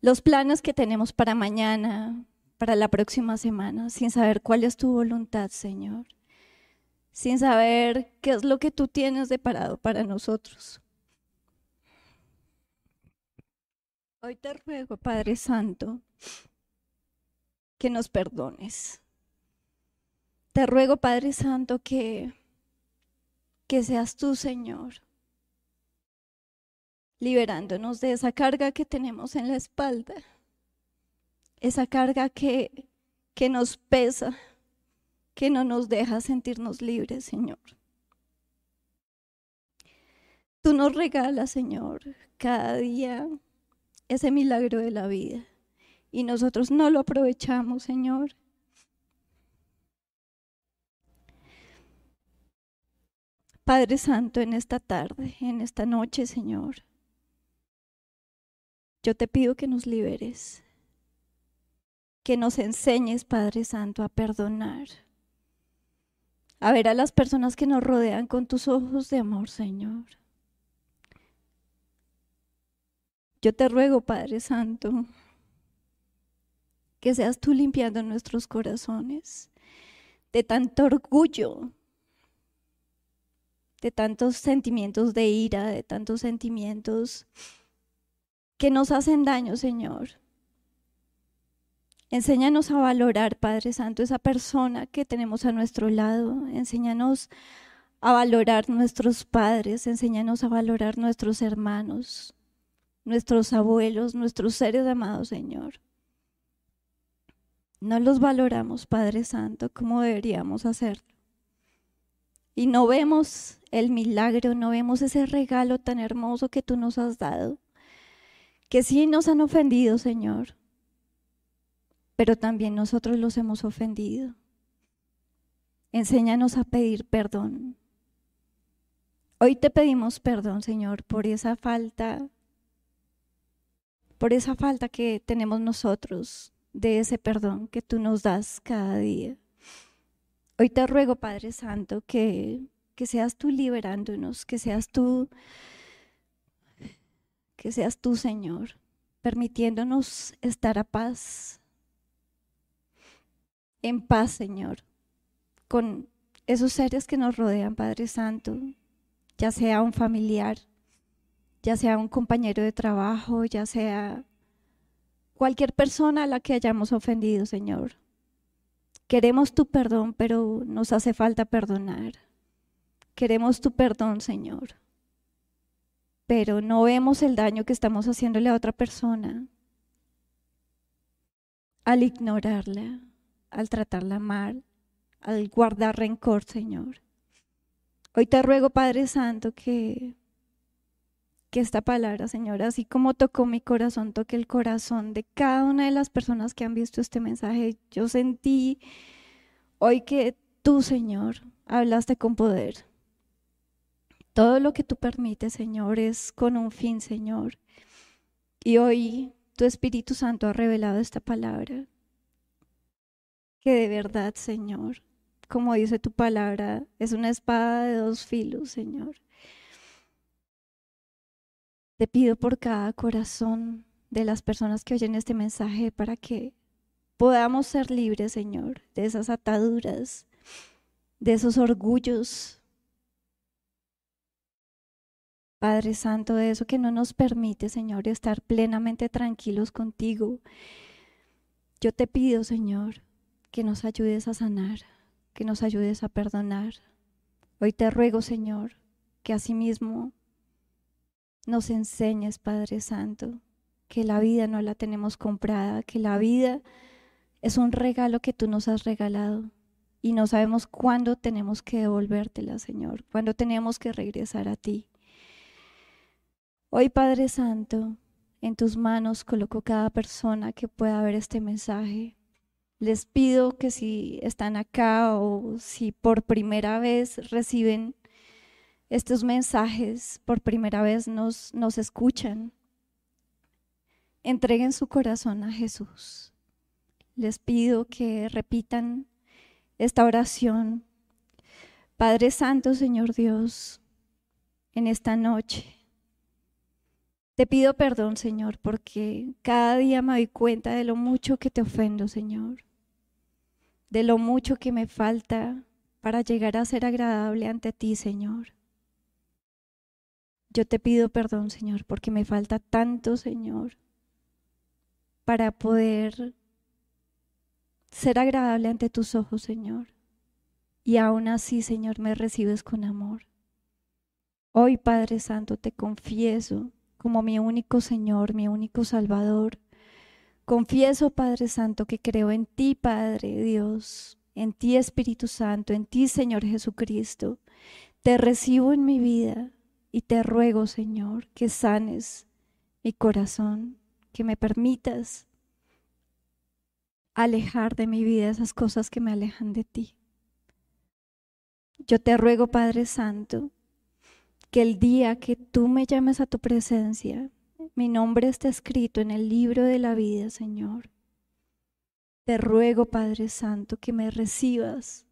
Los planes que tenemos para mañana, para la próxima semana, sin saber cuál es tu voluntad, Señor sin saber qué es lo que tú tienes deparado para nosotros. Hoy te ruego, Padre Santo, que nos perdones. Te ruego, Padre Santo, que, que seas tú, Señor, liberándonos de esa carga que tenemos en la espalda, esa carga que, que nos pesa que no nos deja sentirnos libres, Señor. Tú nos regalas, Señor, cada día ese milagro de la vida y nosotros no lo aprovechamos, Señor. Padre Santo, en esta tarde, en esta noche, Señor, yo te pido que nos liberes, que nos enseñes, Padre Santo, a perdonar a ver a las personas que nos rodean con tus ojos de amor, Señor. Yo te ruego, Padre Santo, que seas tú limpiando nuestros corazones de tanto orgullo, de tantos sentimientos de ira, de tantos sentimientos que nos hacen daño, Señor. Enséñanos a valorar, Padre Santo, esa persona que tenemos a nuestro lado. Enséñanos a valorar nuestros padres, enséñanos a valorar nuestros hermanos, nuestros abuelos, nuestros seres amados, Señor. No los valoramos, Padre Santo, como deberíamos hacerlo. Y no vemos el milagro, no vemos ese regalo tan hermoso que tú nos has dado, que sí nos han ofendido, Señor pero también nosotros los hemos ofendido. Enséñanos a pedir perdón. Hoy te pedimos perdón, Señor, por esa falta, por esa falta que tenemos nosotros de ese perdón que tú nos das cada día. Hoy te ruego, Padre Santo, que, que seas tú liberándonos, que seas tú, que seas tú, Señor, permitiéndonos estar a paz, en paz, Señor, con esos seres que nos rodean, Padre Santo, ya sea un familiar, ya sea un compañero de trabajo, ya sea cualquier persona a la que hayamos ofendido, Señor. Queremos tu perdón, pero nos hace falta perdonar. Queremos tu perdón, Señor. Pero no vemos el daño que estamos haciéndole a otra persona al ignorarla al tratarla mal, al guardar rencor, Señor. Hoy te ruego, Padre Santo, que, que esta palabra, Señor, así como tocó mi corazón, toque el corazón de cada una de las personas que han visto este mensaje. Yo sentí hoy que tú, Señor, hablaste con poder. Todo lo que tú permites, Señor, es con un fin, Señor. Y hoy tu Espíritu Santo ha revelado esta palabra que de verdad, Señor, como dice tu palabra, es una espada de dos filos, Señor. Te pido por cada corazón de las personas que oyen este mensaje para que podamos ser libres, Señor, de esas ataduras, de esos orgullos. Padre Santo, de eso que no nos permite, Señor, estar plenamente tranquilos contigo. Yo te pido, Señor, que nos ayudes a sanar, que nos ayudes a perdonar. Hoy te ruego, Señor, que asimismo nos enseñes, Padre Santo, que la vida no la tenemos comprada, que la vida es un regalo que tú nos has regalado y no sabemos cuándo tenemos que devolvértela, Señor, cuándo tenemos que regresar a ti. Hoy, Padre Santo, en tus manos coloco cada persona que pueda ver este mensaje. Les pido que si están acá o si por primera vez reciben estos mensajes, por primera vez nos, nos escuchan, entreguen su corazón a Jesús. Les pido que repitan esta oración. Padre Santo, Señor Dios, en esta noche, te pido perdón, Señor, porque cada día me doy cuenta de lo mucho que te ofendo, Señor, de lo mucho que me falta para llegar a ser agradable ante ti, Señor. Yo te pido perdón, Señor, porque me falta tanto, Señor, para poder ser agradable ante tus ojos, Señor. Y aún así, Señor, me recibes con amor. Hoy, Padre Santo, te confieso como mi único Señor, mi único Salvador. Confieso, Padre Santo, que creo en ti, Padre Dios, en ti, Espíritu Santo, en ti, Señor Jesucristo. Te recibo en mi vida y te ruego, Señor, que sanes mi corazón, que me permitas alejar de mi vida esas cosas que me alejan de ti. Yo te ruego, Padre Santo, que el día que tú me llames a tu presencia, mi nombre esté escrito en el libro de la vida, Señor. Te ruego, Padre Santo, que me recibas.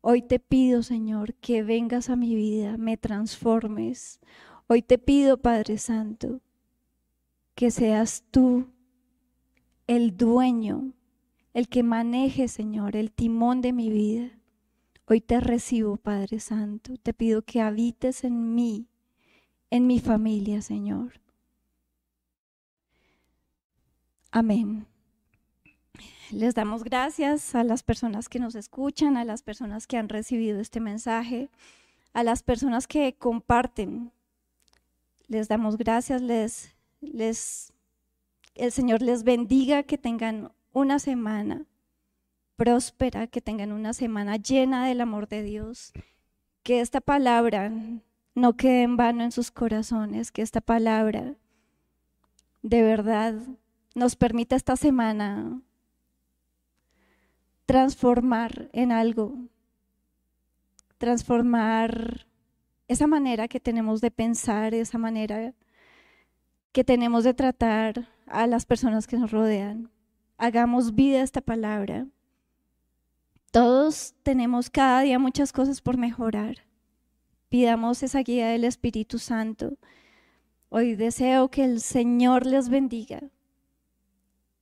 Hoy te pido, Señor, que vengas a mi vida, me transformes. Hoy te pido, Padre Santo, que seas tú el dueño, el que maneje, Señor, el timón de mi vida. Hoy te recibo, Padre Santo. Te pido que habites en mí, en mi familia, Señor. Amén. Les damos gracias a las personas que nos escuchan, a las personas que han recibido este mensaje, a las personas que comparten. Les damos gracias, les, les el Señor les bendiga, que tengan una semana próspera, que tengan una semana llena del amor de Dios, que esta palabra no quede en vano en sus corazones, que esta palabra de verdad nos permita esta semana transformar en algo, transformar esa manera que tenemos de pensar, esa manera que tenemos de tratar a las personas que nos rodean. Hagamos vida esta palabra. Todos tenemos cada día muchas cosas por mejorar. Pidamos esa guía del Espíritu Santo. Hoy deseo que el Señor les bendiga,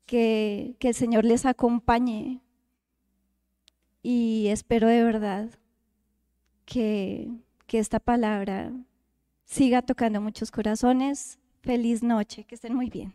que, que el Señor les acompañe y espero de verdad que, que esta palabra siga tocando muchos corazones. Feliz noche, que estén muy bien.